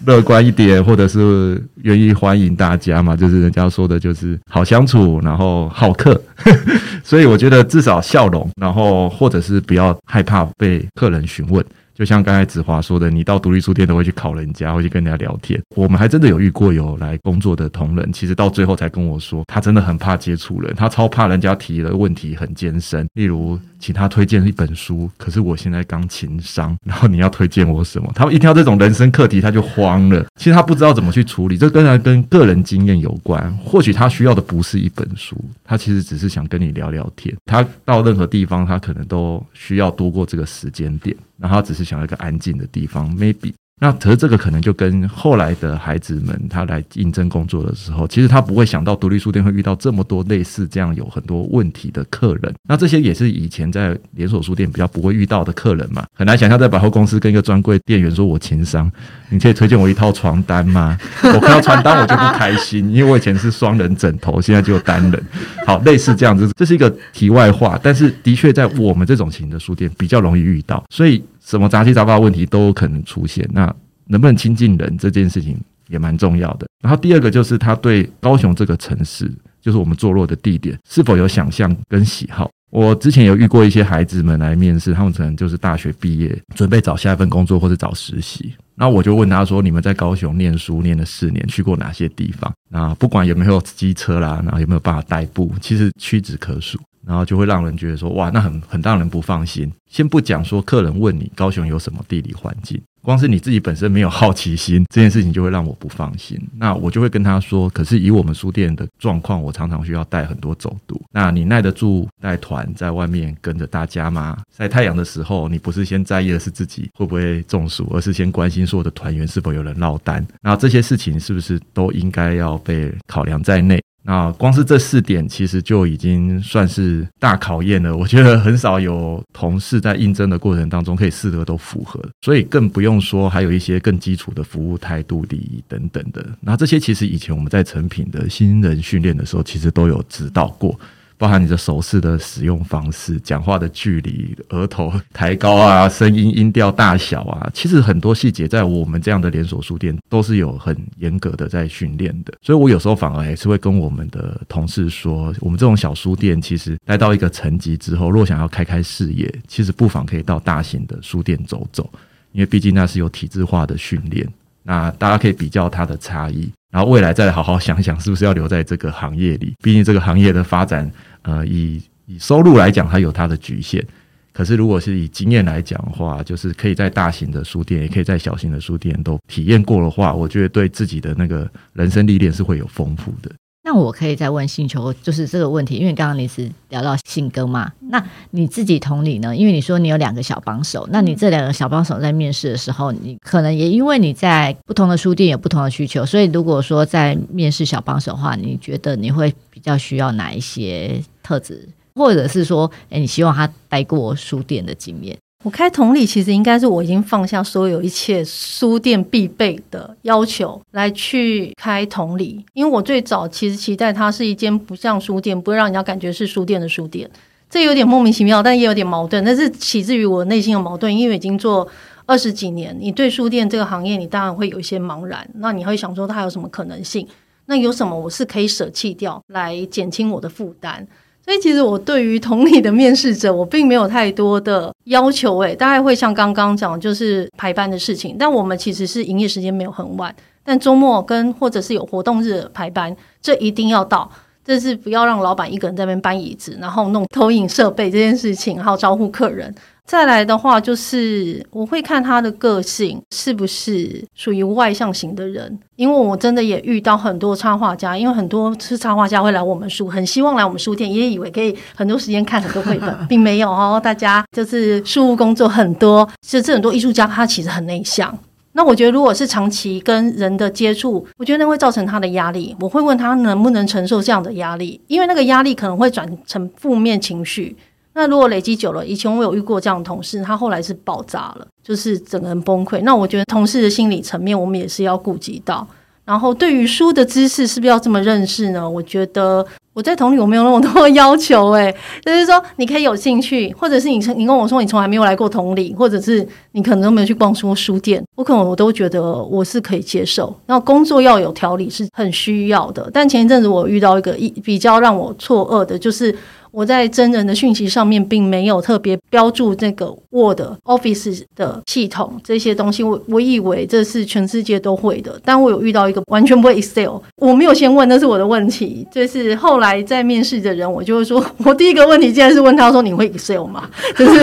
乐观一点，或者是愿意欢迎大家嘛，就是人家说的，就是好相处，然后好客。所以我觉得至少笑容，然后或者是不要害怕被客人询问。就像刚才子华说的，你到独立书店都会去考人家，会去跟人家聊天。我们还真的有遇过有来工作的同仁，其实到最后才跟我说，他真的很怕接触人，他超怕人家提的问题很艰深。例如，请他推荐一本书，可是我现在刚情商，然后你要推荐我什么？他一听到这种人生课题，他就慌了。其实他不知道怎么去处理，这当然跟个人经验有关。或许他需要的不是一本书，他其实只是想跟你聊聊天。他到任何地方，他可能都需要多过这个时间点。然后只是想要一个安静的地方，maybe。那可是这个可能就跟后来的孩子们他来应征工作的时候，其实他不会想到独立书店会遇到这么多类似这样有很多问题的客人。那这些也是以前在连锁书店比较不会遇到的客人嘛，很难想象在百货公司跟一个专柜店员说：“我情商，你可以推荐我一套床单吗？” 我看到床单我就不开心，因为我以前是双人枕头，现在就单人。好，类似这样子，这是一个题外话，但是的确在我们这种型的书店比较容易遇到，所以。什么杂七杂八的问题都可能出现，那能不能亲近人这件事情也蛮重要的。然后第二个就是他对高雄这个城市，就是我们坐落的地点，是否有想象跟喜好。我之前有遇过一些孩子们来面试，他们可能就是大学毕业，准备找下一份工作或者找实习。那我就问他说：“你们在高雄念书念了四年，去过哪些地方？那不管有没有机车啦，然后有没有办法代步，其实屈指可数。”然后就会让人觉得说，哇，那很很让人不放心。先不讲说客人问你高雄有什么地理环境，光是你自己本身没有好奇心，这件事情就会让我不放心。那我就会跟他说，可是以我们书店的状况，我常常需要带很多走读。那你耐得住带团在外面跟着大家吗？晒太阳的时候，你不是先在意的是自己会不会中暑，而是先关心所有的团员是否有人落单。那这些事情是不是都应该要被考量在内？啊光是这四点，其实就已经算是大考验了。我觉得很少有同事在应征的过程当中可以四个都符合，所以更不用说还有一些更基础的服务态度、礼仪等等的。那这些其实以前我们在成品的新人训练的时候，其实都有指导过。包含你的手势的使用方式、讲话的距离、额头抬高啊、声音音调大小啊，其实很多细节在我们这样的连锁书店都是有很严格的在训练的。所以我有时候反而还是会跟我们的同事说，我们这种小书店其实待到一个层级之后，若想要开开视野，其实不妨可以到大型的书店走走，因为毕竟那是有体制化的训练。那大家可以比较它的差异，然后未来再好好想想，是不是要留在这个行业里？毕竟这个行业的发展。呃，以以收入来讲，它有它的局限。可是，如果是以经验来讲的话，就是可以在大型的书店，也可以在小型的书店都体验过的话，我觉得对自己的那个人生历练是会有丰富的。那我可以再问星球，就是这个问题，因为刚刚你是聊到性格嘛，那你自己同理呢？因为你说你有两个小帮手，那你这两个小帮手在面试的时候，你可能也因为你在不同的书店有不同的需求，所以如果说在面试小帮手的话，你觉得你会比较需要哪一些特质，或者是说，诶，你希望他待过书店的经验？我开同理，其实应该是我已经放下所有一切书店必备的要求来去开同理，因为我最早其实期待它是一间不像书店，不会让人家感觉是书店的书店，这有点莫名其妙，但也有点矛盾。但是起自于我内心的矛盾，因为已经做二十几年，你对书店这个行业，你当然会有一些茫然，那你会想说它有什么可能性？那有什么我是可以舍弃掉来减轻我的负担？所以其实我对于同理的面试者，我并没有太多的要求。诶，大概会像刚刚讲，就是排班的事情。但我们其实是营业时间没有很晚，但周末跟或者是有活动日排班，这一定要到。这是不要让老板一个人在那边搬椅子，然后弄投影设备这件事情，还有招呼客人。再来的话，就是我会看他的个性是不是属于外向型的人，因为我真的也遇到很多插画家，因为很多是插画家会来我们书，很希望来我们书店，也以为可以很多时间看很多绘本，并没有哦。大家就是书务工作很多，甚至很多艺术家他其实很内向。那我觉得，如果是长期跟人的接触，我觉得那会造成他的压力。我会问他能不能承受这样的压力，因为那个压力可能会转成负面情绪。那如果累积久了，以前我有遇过这样的同事，他后来是爆炸了，就是整个人崩溃。那我觉得同事的心理层面，我们也是要顾及到。然后对于书的知识，是不是要这么认识呢？我觉得我在同理，我没有那么多要求。诶，就是说你可以有兴趣，或者是你你跟我说你从来没有来过同理，或者是你可能都没有去逛书书店，我可能我都觉得我是可以接受。那工作要有条理是很需要的。但前一阵子我遇到一个一比较让我错愕的，就是。我在真人的讯息上面并没有特别标注这个 Word、Office 的系统这些东西，我我以为这是全世界都会的，但我有遇到一个完全不会 Excel，我没有先问，那是我的问题。就是后来在面试的人，我就会说，我第一个问题竟然是问他说：“你会 Excel 吗？” 就是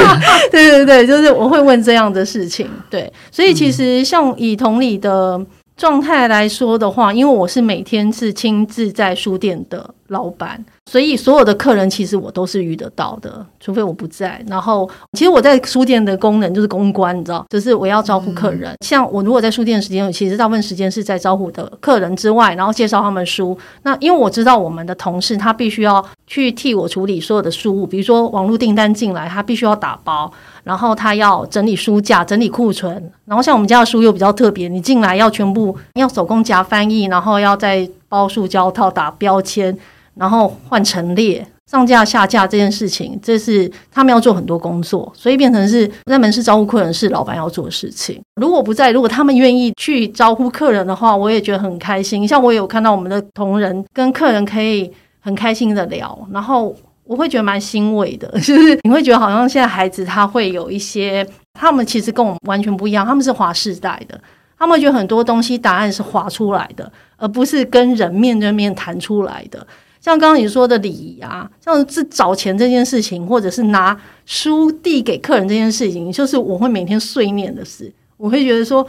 对对对，就是我会问这样的事情。对，所以其实像以同理的状态来说的话，因为我是每天是亲自在书店的老板。所以所有的客人其实我都是遇得到的，除非我不在。然后其实我在书店的功能就是公关，你知道，就是我要招呼客人。嗯、像我如果在书店的时间，其实大部分时间是在招呼的客人之外，然后介绍他们书。那因为我知道我们的同事他必须要去替我处理所有的书务，比如说网络订单进来，他必须要打包，然后他要整理书架、整理库存。然后像我们家的书又比较特别，你进来要全部要手工夹翻译，然后要再包塑胶套、打标签。然后换陈列、上架、下架这件事情，这是他们要做很多工作，所以变成是在门市招呼客人是老板要做的事情。如果不在，如果他们愿意去招呼客人的话，我也觉得很开心。像我有看到我们的同仁跟客人可以很开心的聊，然后我会觉得蛮欣慰的，就是你会觉得好像现在孩子他会有一些，他们其实跟我们完全不一样，他们是划世代的，他们觉得很多东西答案是划出来的，而不是跟人面对面谈出来的。像刚刚你说的礼仪啊，像是找钱这件事情，或者是拿书递给客人这件事情，就是我会每天碎念的事。我会觉得说，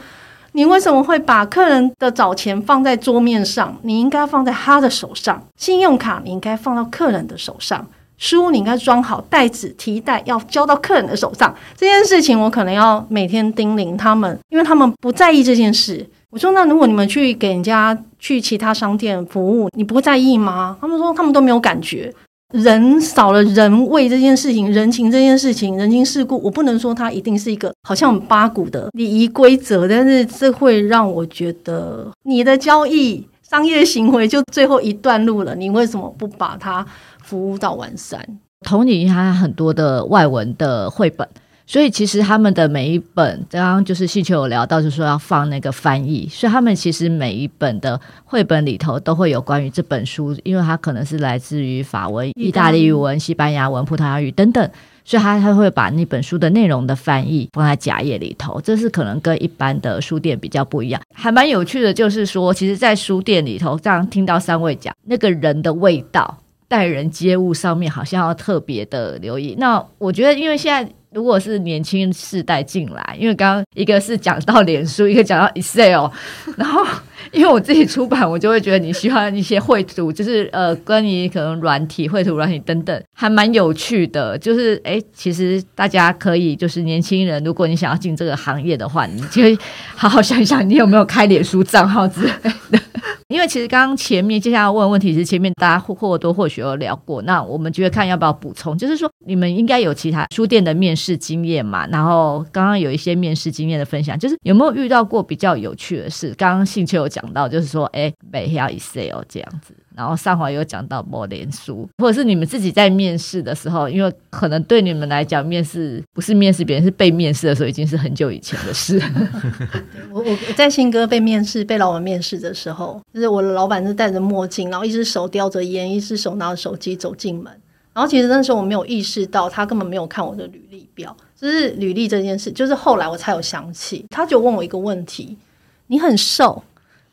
你为什么会把客人的找钱放在桌面上？你应该放在他的手上。信用卡你应该放到客人的手上，书你应该装好袋子提袋，要交到客人的手上。这件事情我可能要每天叮咛他们，因为他们不在意这件事。我说，那如果你们去给人家去其他商店服务，你不会在意吗？他们说他们都没有感觉，人少了人味这件事情，人情这件事情，人情世故，我不能说它一定是一个好像很八股的礼仪规则，但是这会让我觉得你的交易商业行为就最后一段路了，你为什么不把它服务到完善？同理，他很多的外文的绘本。所以其实他们的每一本，刚刚就是信秋有聊到，就是说要放那个翻译，所以他们其实每一本的绘本里头都会有关于这本书，因为它可能是来自于法文、意大利语文、西班牙文、葡萄牙语等等，所以他他会把那本书的内容的翻译放在夹页里头，这是可能跟一般的书店比较不一样。还蛮有趣的，就是说，其实，在书店里头，这样听到三位讲那个人的味道、待人接物上面，好像要特别的留意。那我觉得，因为现在。如果是年轻世代进来，因为刚刚一个是讲到脸书，一个讲到 Excel，然后因为我自己出版，我就会觉得你喜欢一些绘图，就是呃，关于可能软体绘图、软体等等，还蛮有趣的。就是哎，其实大家可以，就是年轻人，如果你想要进这个行业的话，你就好好想一想，你有没有开脸书账号之类的。因为其实刚刚前面接下来问问题是前面大家或或多或许有聊过，那我们就会看要不要补充，就是说你们应该有其他书店的面试经验嘛？然后刚刚有一些面试经验的分享，就是有没有遇到过比较有趣的事？刚刚信秋有讲到，就是说哎，没要 Excel 这样子。然后上回有讲到某联书，或者是你们自己在面试的时候，因为可能对你们来讲，面试不是面试别人，是被面试的时候，已经是很久以前的事。我我我在新歌被面试，被老板面试的时候，就是我的老板是戴着墨镜，然后一只手叼着烟，一只手拿着手机走进门。然后其实那时候我没有意识到，他根本没有看我的履历表，就是履历这件事，就是后来我才有想起，他就问我一个问题：你很瘦。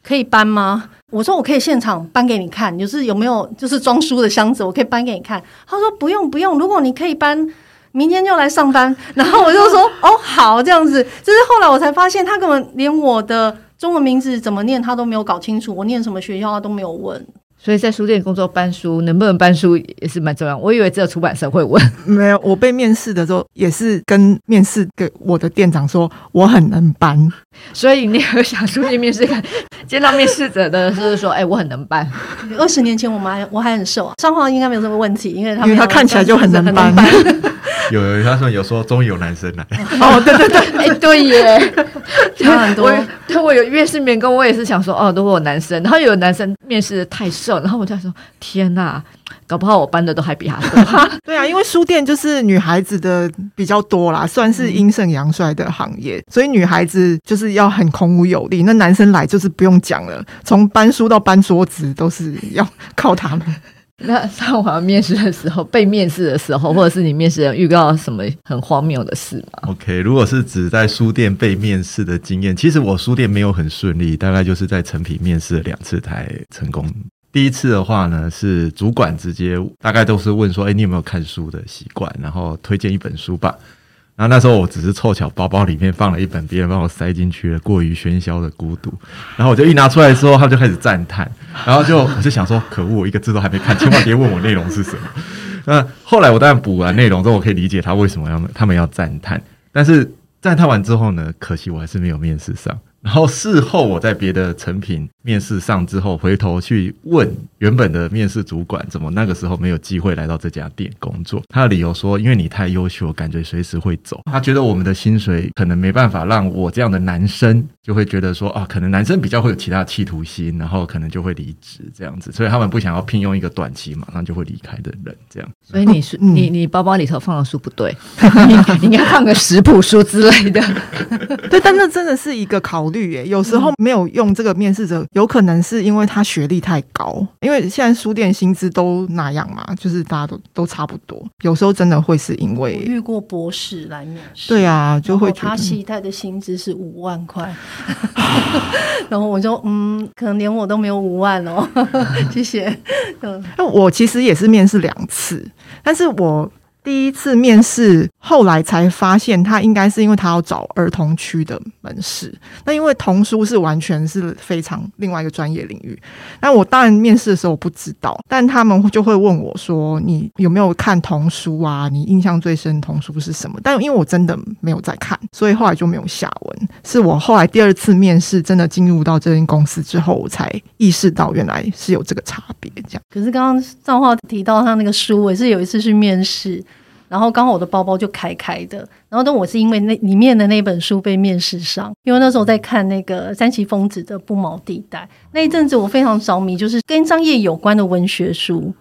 可以搬吗？我说我可以现场搬给你看，就是有没有就是装书的箱子，我可以搬给你看。他说不用不用，如果你可以搬，明天就来上班。然后我就说 哦好，这样子。就是后来我才发现，他根本连我的中文名字怎么念他都没有搞清楚，我念什么学校他都没有问。所以在书店工作搬书，能不能搬书也是蛮重要。我以为只有出版社会问。没有，我被面试的时候也是跟面试给我的店长说我很能搬。所以你有想出去面试看，见到面试者的就是说，哎、欸，我很能搬。二十年前我们还我还很瘦啊，上话应该没有什么问题，因为他因为他看起来就很能搬。有有，他说有说终于有男生来。哦，对对对，哎、欸，对耶，差很多。对，我有面试员工，我也是想说，哦，如果有男生，然后有男生面试的太瘦，然后我就说，天哪，搞不好我搬的都还比他多。对啊，因为书店就是女孩子的比较多啦，算是阴盛阳衰的行业，嗯、所以女孩子就是要很孔武有力。那男生来就是不用讲了，从搬书到搬桌子都是要靠他们。那 上华面试的时候，被面试的时候，或者是你面试人遇到什么很荒谬的事吗？OK，如果是指在书店被面试的经验，其实我书店没有很顺利，大概就是在成品面试了两次才成功。第一次的话呢，是主管直接大概都是问说：“哎，你有没有看书的习惯？然后推荐一本书吧。”然后那时候我只是凑巧包包里面放了一本别人帮我塞进去了《过于喧嚣的孤独》，然后我就一拿出来的时候，他就开始赞叹，然后就我就想说，可恶，我一个字都还没看，千万别问我内容是什么。那后来我当然补完内容之后，我可以理解他为什么要他们要赞叹，但是赞叹完之后呢，可惜我还是没有面试上。然后事后我在别的成品面试上之后，回头去问原本的面试主管，怎么那个时候没有机会来到这家店工作？他的理由说，因为你太优秀，感觉随时会走。他觉得我们的薪水可能没办法让我这样的男生就会觉得说啊，可能男生比较会有其他企图心，然后可能就会离职这样子。所以他们不想要聘用一个短期马上就会离开的人，这样。所以你是你你包包里头放的书不对，你应该放个食谱书之类的。对，但那真的是一个考虑耶，有时候。没有用这个面试者，有可能是因为他学历太高，因为现在书店薪资都那样嘛，就是大家都都差不多。有时候真的会是因为遇过博士来面试，对啊，就会他期待的薪资是五万块，然后我就嗯，可能连我都没有五万哦，谢谢。那我其实也是面试两次，但是我。第一次面试，后来才发现他应该是因为他要找儿童区的门市。那因为童书是完全是非常另外一个专业领域。那我当然面试的时候不知道，但他们就会问我说：“你有没有看童书啊？你印象最深童书是什么？”但因为我真的没有在看，所以后来就没有下文。是我后来第二次面试真的进入到这间公司之后，我才意识到原来是有这个差别。这样。可是刚刚赵化提到他那个书，我也是有一次去面试。然后刚好我的包包就开开的，然后但我是因为那里面的那本书被面试上，因为那时候在看那个三崎丰子的《不毛地带》，那一阵子我非常着迷，就是跟商业有关的文学书。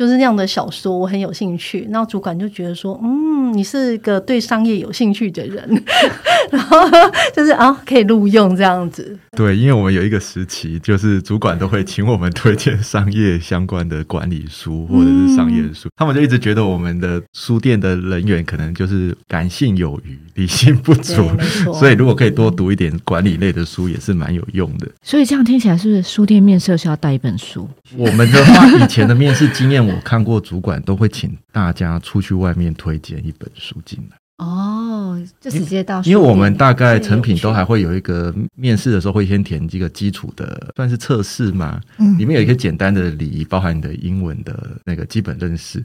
就是那样的小说，我很有兴趣。然后主管就觉得说，嗯，你是个对商业有兴趣的人，然后就是啊，可以录用这样子。对，因为我们有一个时期，就是主管都会请我们推荐商业相关的管理书或者是商业书，嗯、他们就一直觉得我们的书店的人员可能就是感性有余，理性不足，所以如果可以多读一点管理类的书，也是蛮有用的。所以这样听起来，是不是书店面试是要带一本书？我们的话，以前的面试经验。我看过主管都会请大家出去外面推荐一本书进来。哦，就直接到，因为我们大概成品都还会有一个面试的时候会先填几个基础的，算是测试嘛，嗯。里面有一些简单的礼仪，包含你的英文的那个基本认识。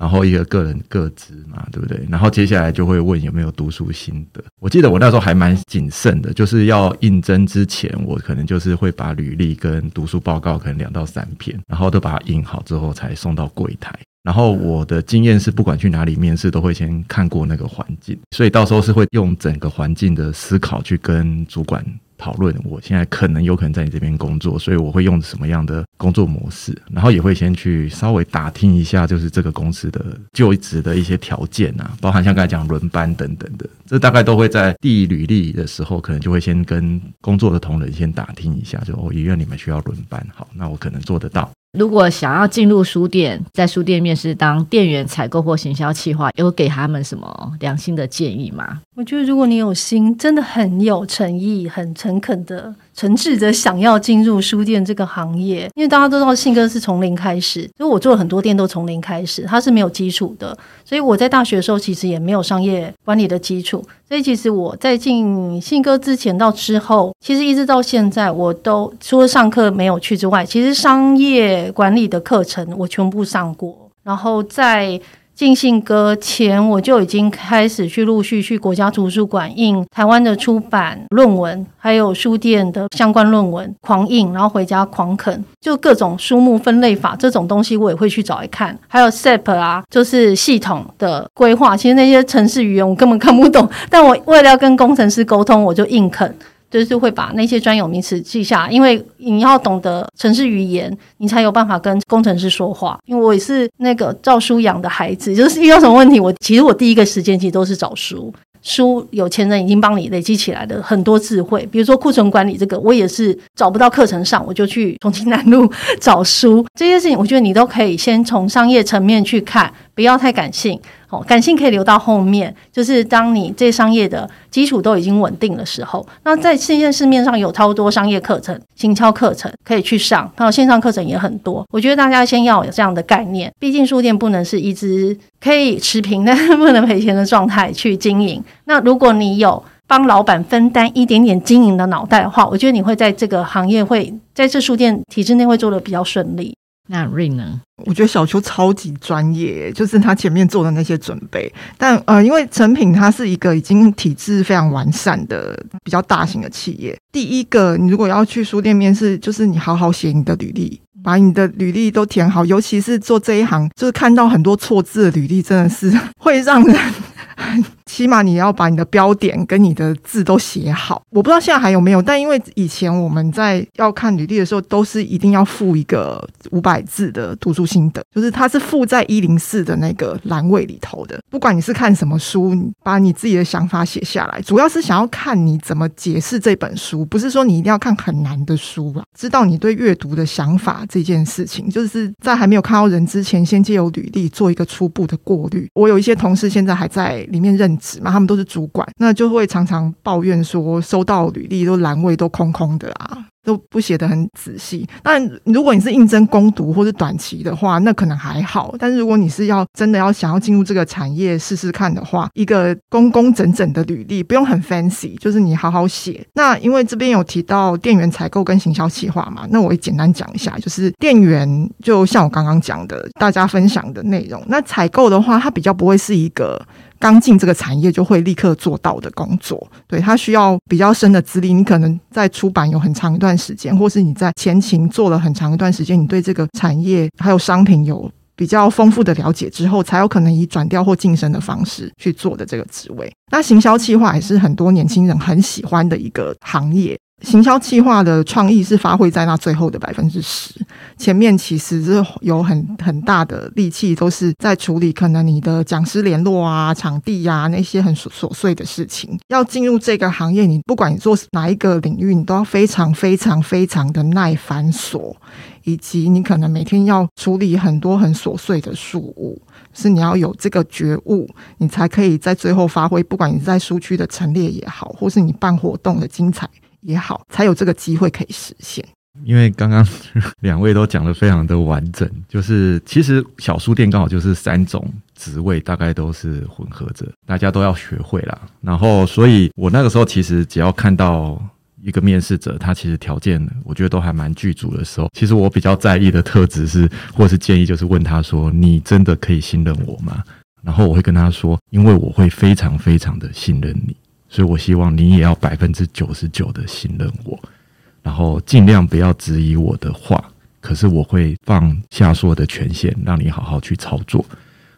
然后一个个人个资嘛，对不对？然后接下来就会问有没有读书心得。我记得我那时候还蛮谨慎的，就是要应征之前，我可能就是会把履历跟读书报告可能两到三篇，然后都把它印好之后才送到柜台。然后我的经验是，不管去哪里面试，都会先看过那个环境，所以到时候是会用整个环境的思考去跟主管。讨论我现在可能有可能在你这边工作，所以我会用什么样的工作模式，然后也会先去稍微打听一下，就是这个公司的就职的一些条件啊，包含像刚才讲轮班等等的，这大概都会在递履历的时候，可能就会先跟工作的同仁先打听一下，就哦，医院你们需要轮班，好，那我可能做得到。如果想要进入书店，在书店面试当店员、采购或行销企划，有给他们什么良心的建议吗？我觉得，如果你有心，真的很有诚意、很诚恳的。诚挚的想要进入书店这个行业，因为大家都知道信哥是从零开始，所以我做了很多店都从零开始，它是没有基础的。所以我在大学的时候其实也没有商业管理的基础，所以其实我在进信哥之前到之后，其实一直到现在，我都除了上课没有去之外，其实商业管理的课程我全部上过，然后在。进信哥前，我就已经开始去陆续去国家图书馆印台湾的出版论文，还有书店的相关论文，狂印，然后回家狂啃，就各种书目分类法这种东西，我也会去找来看。还有 SAP 啊，就是系统的规划，其实那些程式语言我根本看不懂，但我为了要跟工程师沟通，我就硬啃。就是会把那些专有名词记下，因为你要懂得城市语言，你才有办法跟工程师说话。因为我也是那个照书养的孩子，就是遇到什么问题，我其实我第一个时间其实都是找书。书有钱人已经帮你累积起来的很多智慧，比如说库存管理这个，我也是找不到课程上，我就去重庆南路找书。这些事情，我觉得你都可以先从商业层面去看。不要太感性。哦，感性可以留到后面，就是当你这商业的基础都已经稳定的时候。那在现在市面上有超多商业课程、行销课程可以去上，还有线上课程也很多。我觉得大家先要有这样的概念，毕竟书店不能是一直可以持平但不能赔钱的状态去经营。那如果你有帮老板分担一点点经营的脑袋的话，我觉得你会在这个行业会在这书店体制内会做得比较顺利。那 Ring 呢？我觉得小邱超级专业，就是他前面做的那些准备。但呃，因为诚品它是一个已经体制非常完善的比较大型的企业。第一个，你如果要去书店面试，就是你好好写你的履历，把你的履历都填好。尤其是做这一行，就是看到很多错字的履历，真的是 会让人。起码你要把你的标点跟你的字都写好。我不知道现在还有没有，但因为以前我们在要看履历的时候，都是一定要附一个五百字的读书心得，就是它是附在一零四的那个栏位里头的。不管你是看什么书，你把你自己的想法写下来，主要是想要看你怎么解释这本书，不是说你一定要看很难的书啊。知道你对阅读的想法这件事情，就是在还没有看到人之前，先借由履历做一个初步的过滤。我有一些同事现在还在。里面认嘛，他们都是主管，那就会常常抱怨说，收到履历都栏位都空空的啊。都不写得很仔细，但如果你是应征攻读或是短期的话，那可能还好。但是如果你是要真的要想要进入这个产业试试看的话，一个工工整整的履历，不用很 fancy，就是你好好写。那因为这边有提到店员采购跟行销企划嘛，那我也简单讲一下，就是店员就像我刚刚讲的，大家分享的内容。那采购的话，它比较不会是一个刚进这个产业就会立刻做到的工作，对，它需要比较深的资历。你可能在出版有很长一段时间，或是你在前勤做了很长一段时间，你对这个产业还有商品有比较丰富的了解之后，才有可能以转调或晋升的方式去做的这个职位。那行销企划也是很多年轻人很喜欢的一个行业。行销企划的创意是发挥在那最后的百分之十，前面其实是有很很大的力气，都是在处理可能你的讲师联络啊、场地呀、那些很琐碎的事情。要进入这个行业，你不管你做哪一个领域，你都要非常非常非常的耐繁琐，以及你可能每天要处理很多很琐碎的事务，是你要有这个觉悟，你才可以在最后发挥。不管你在书区的陈列也好，或是你办活动的精彩。也好，才有这个机会可以实现。因为刚刚 两位都讲得非常的完整，就是其实小书店刚好就是三种职位，大概都是混合着，大家都要学会啦。然后，所以我那个时候其实只要看到一个面试者，他其实条件我觉得都还蛮具足的时候，其实我比较在意的特质是，或是建议就是问他说：“你真的可以信任我吗？”然后我会跟他说：“因为我会非常非常的信任你。”所以，我希望你也要百分之九十九的信任我，然后尽量不要质疑我的话。可是，我会放下所有的权限，让你好好去操作。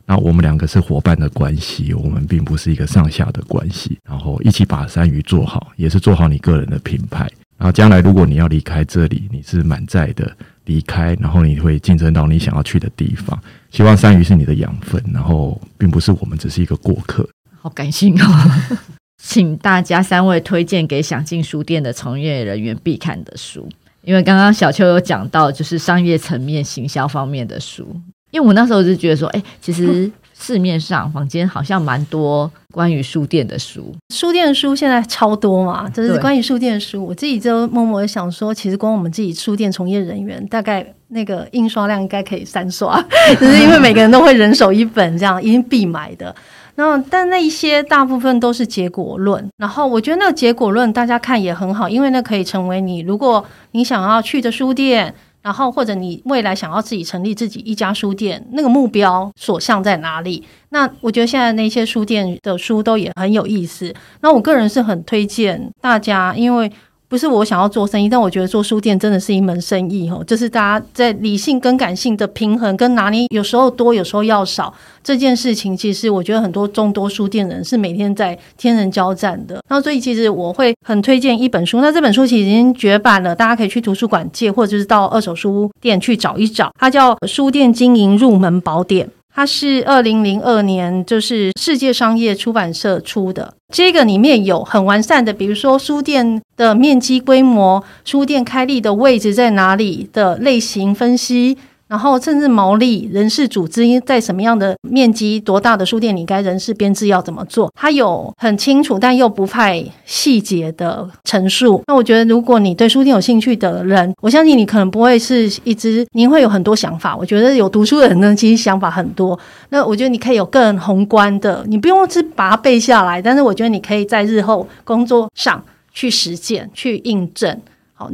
那我们两个是伙伴的关系，我们并不是一个上下的关系。然后，一起把三鱼做好，也是做好你个人的品牌。然后，将来如果你要离开这里，你是满载的离开，然后你会竞争到你想要去的地方。希望三鱼是你的养分，然后并不是我们只是一个过客。好感性哦。请大家三位推荐给想进书店的从业人员必看的书，因为刚刚小邱有讲到，就是商业层面、行销方面的书。因为我那时候就觉得说，哎、欸，其实 市面上坊间好像蛮多关于书店的书，书店的书现在超多嘛，就是关于书店的书。我自己就默默的想说，其实光我们自己书店从业人员，大概那个印刷量应该可以三刷，就是因为每个人都会人手一本，这样一定必买的。那但那一些大部分都是结果论，然后我觉得那个结果论大家看也很好，因为那可以成为你如果你想要去的书店，然后或者你未来想要自己成立自己一家书店，那个目标所向在哪里？那我觉得现在那些书店的书都也很有意思。那我个人是很推荐大家，因为。不是我想要做生意，但我觉得做书店真的是一门生意哦。就是大家在理性跟感性的平衡跟拿捏，有时候多，有时候要少这件事情，其实我觉得很多众多书店人是每天在天人交战的。那所以其实我会很推荐一本书，那这本书其实已经绝版了，大家可以去图书馆借，或者就是到二手书店去找一找。它叫《书店经营入门宝典》。它是二零零二年，就是世界商业出版社出的。这个里面有很完善的，比如说书店的面积规模、书店开立的位置在哪里的类型分析，然后甚至毛利、人事组织在什么样的面积、多大的书店，你该人事编制要怎么做，它有很清楚但又不太细节的陈述。那我觉得，如果你对书店有兴趣的人，我相信你可能不会是一直，您会有很多想法。我觉得有读书的人呢，其实想法很多。那我觉得你可以有更宏观的，你不用是把它背下来，但是我觉得你可以在日后工作上去实践、去印证。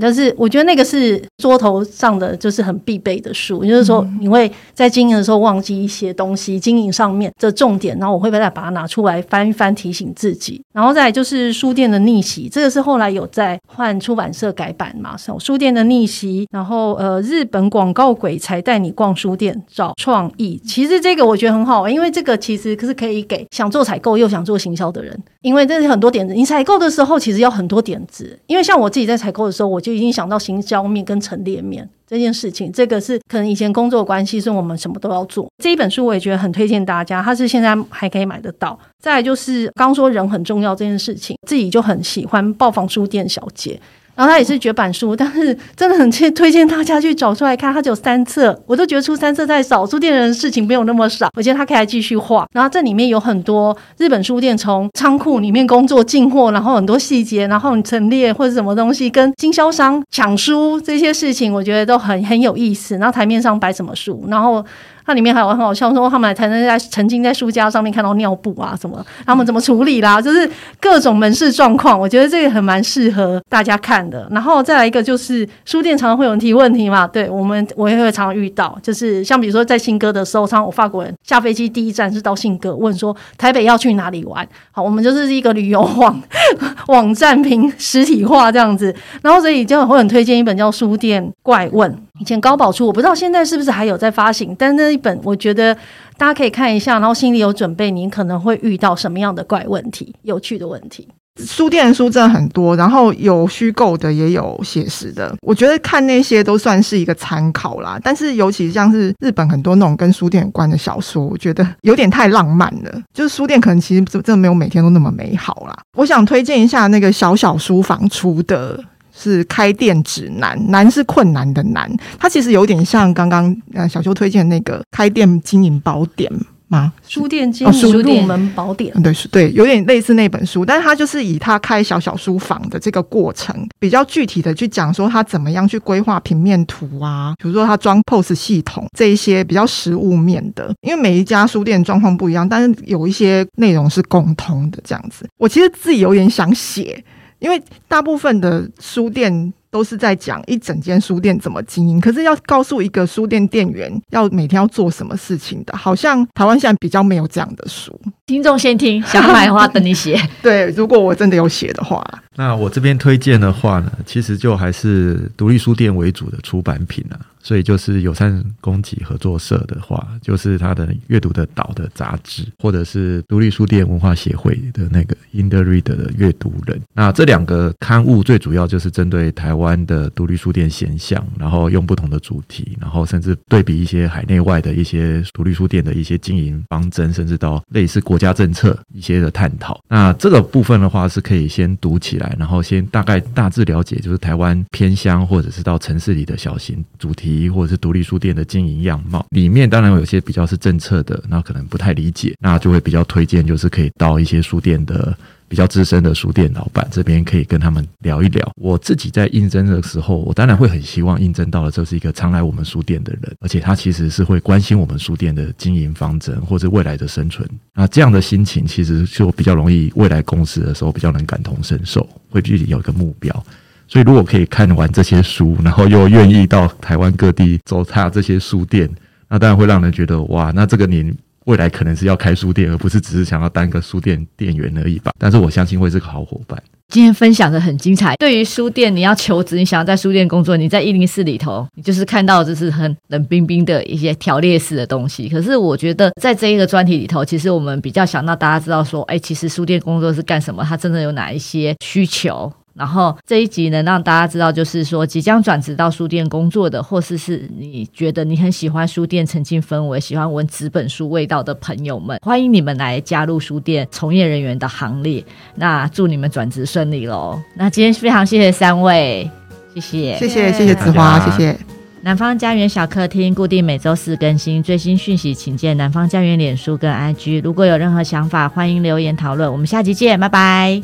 但是我觉得那个是桌头上的，就是很必备的书。也就是说，你会在经营的时候忘记一些东西，经营上面的重点，然后我会再把它拿出来翻一翻，提醒自己。然后再就是书店的逆袭，这个是后来有在换出版社改版嘛？书店的逆袭，然后呃，日本广告鬼才带你逛书店找创意。其实这个我觉得很好，因为这个其实是可以给想做采购又想做行销的人，因为这是很多点子。你采购的时候其实要很多点子，因为像我自己在采购的时候，我。我就已经想到行销面跟陈列面这件事情，这个是可能以前工作关系，是我们什么都要做。这一本书我也觉得很推荐大家，它是现在还可以买得到。再就是刚说人很重要这件事情，自己就很喜欢爆房书店小姐。然后它也是绝版书，但是真的很推荐大家去找出来看。它只有三册，我都觉得出三册太少。书店人的事情没有那么少，我觉得它可以来继续画。然后这里面有很多日本书店从仓库里面工作进货，然后很多细节，然后你陈列或者什么东西跟经销商抢书这些事情，我觉得都很很有意思。然后台面上摆什么书，然后。它里面还有很好笑，说他们还才能在曾经在书架上面看到尿布啊什么，他们怎么处理啦，就是各种门市状况。我觉得这个很蛮适合大家看的。然后再来一个就是书店常常会有人提问题嘛，对我们我也会常常遇到，就是像比如说在新歌的时候，常常我法国人下飞机第一站是到新歌，问说台北要去哪里玩？好，我们就是一个旅游网 网站凭实体化这样子，然后所以就会很推荐一本叫《书店怪问》。以前高宝出，我不知道现在是不是还有在发行，但那一本我觉得大家可以看一下，然后心里有准备，您可能会遇到什么样的怪问题、有趣的问题。书店的书真的很多，然后有虚构的，也有写实的。我觉得看那些都算是一个参考啦。但是尤其像是日本很多那种跟书店有关的小说，我觉得有点太浪漫了。就是书店可能其实真的没有每天都那么美好啦。我想推荐一下那个小小书房出的。是开店指南，难是困难的难。它其实有点像刚刚呃小秋推荐的那个开店经营宝典吗？书店经营入门宝典。哦、对，是对，有点类似那本书，但是它就是以他开小小书房的这个过程，比较具体的去讲说他怎么样去规划平面图啊，比如说他装 POS 系统这一些比较实物面的。因为每一家书店状况不一样，但是有一些内容是共通的这样子。我其实自己有点想写。因为大部分的书店都是在讲一整间书店怎么经营，可是要告诉一个书店店员要每天要做什么事情的，好像台湾现在比较没有这样的书。听众先听，想买的话等你写。对，如果我真的有写的话。那我这边推荐的话呢，其实就还是独立书店为主的出版品啊，所以就是友善供给合作社的话，就是他的阅读的岛的杂志，或者是独立书店文化协会的那个 Indie Reader 的阅读人。那这两个刊物最主要就是针对台湾的独立书店现象，然后用不同的主题，然后甚至对比一些海内外的一些独立书店的一些经营方针，甚至到类似国家政策一些的探讨。那这个部分的话是可以先读起来。然后先大概大致了解，就是台湾偏乡或者是到城市里的小型主题或者是独立书店的经营样貌。里面当然有些比较是政策的，那可能不太理解，那就会比较推荐，就是可以到一些书店的。比较资深的书店老板这边可以跟他们聊一聊。我自己在应征的时候，我当然会很希望应征到的就是一个常来我们书店的人，而且他其实是会关心我们书店的经营方针或者未来的生存。那这样的心情其实就比较容易未来公司的时候比较能感同身受，会具体有一个目标。所以如果可以看完这些书，然后又愿意到台湾各地走踏这些书店，那当然会让人觉得哇，那这个年。未来可能是要开书店，而不是只是想要当个书店店员而已吧。但是我相信会是个好伙伴。今天分享的很精彩。对于书店，你要求职，你想要在书店工作，你在一零四里头，你就是看到就是很冷冰冰的一些条列式的东西。可是我觉得在这一个专题里头，其实我们比较想让大家知道说，哎，其实书店工作是干什么？它真的有哪一些需求？然后这一集能让大家知道，就是说即将转职到书店工作的，或是是你觉得你很喜欢书店沉浸氛围、喜欢闻纸本书味道的朋友们，欢迎你们来加入书店从业人员的行列。那祝你们转职顺利喽！那今天非常谢谢三位，谢谢，谢谢。谢谢。子华，谢谢。南方家园小客厅固定每周四更新，最新讯息请见南方家园脸书跟 IG。如果有任何想法，欢迎留言讨论。我们下集见，拜拜。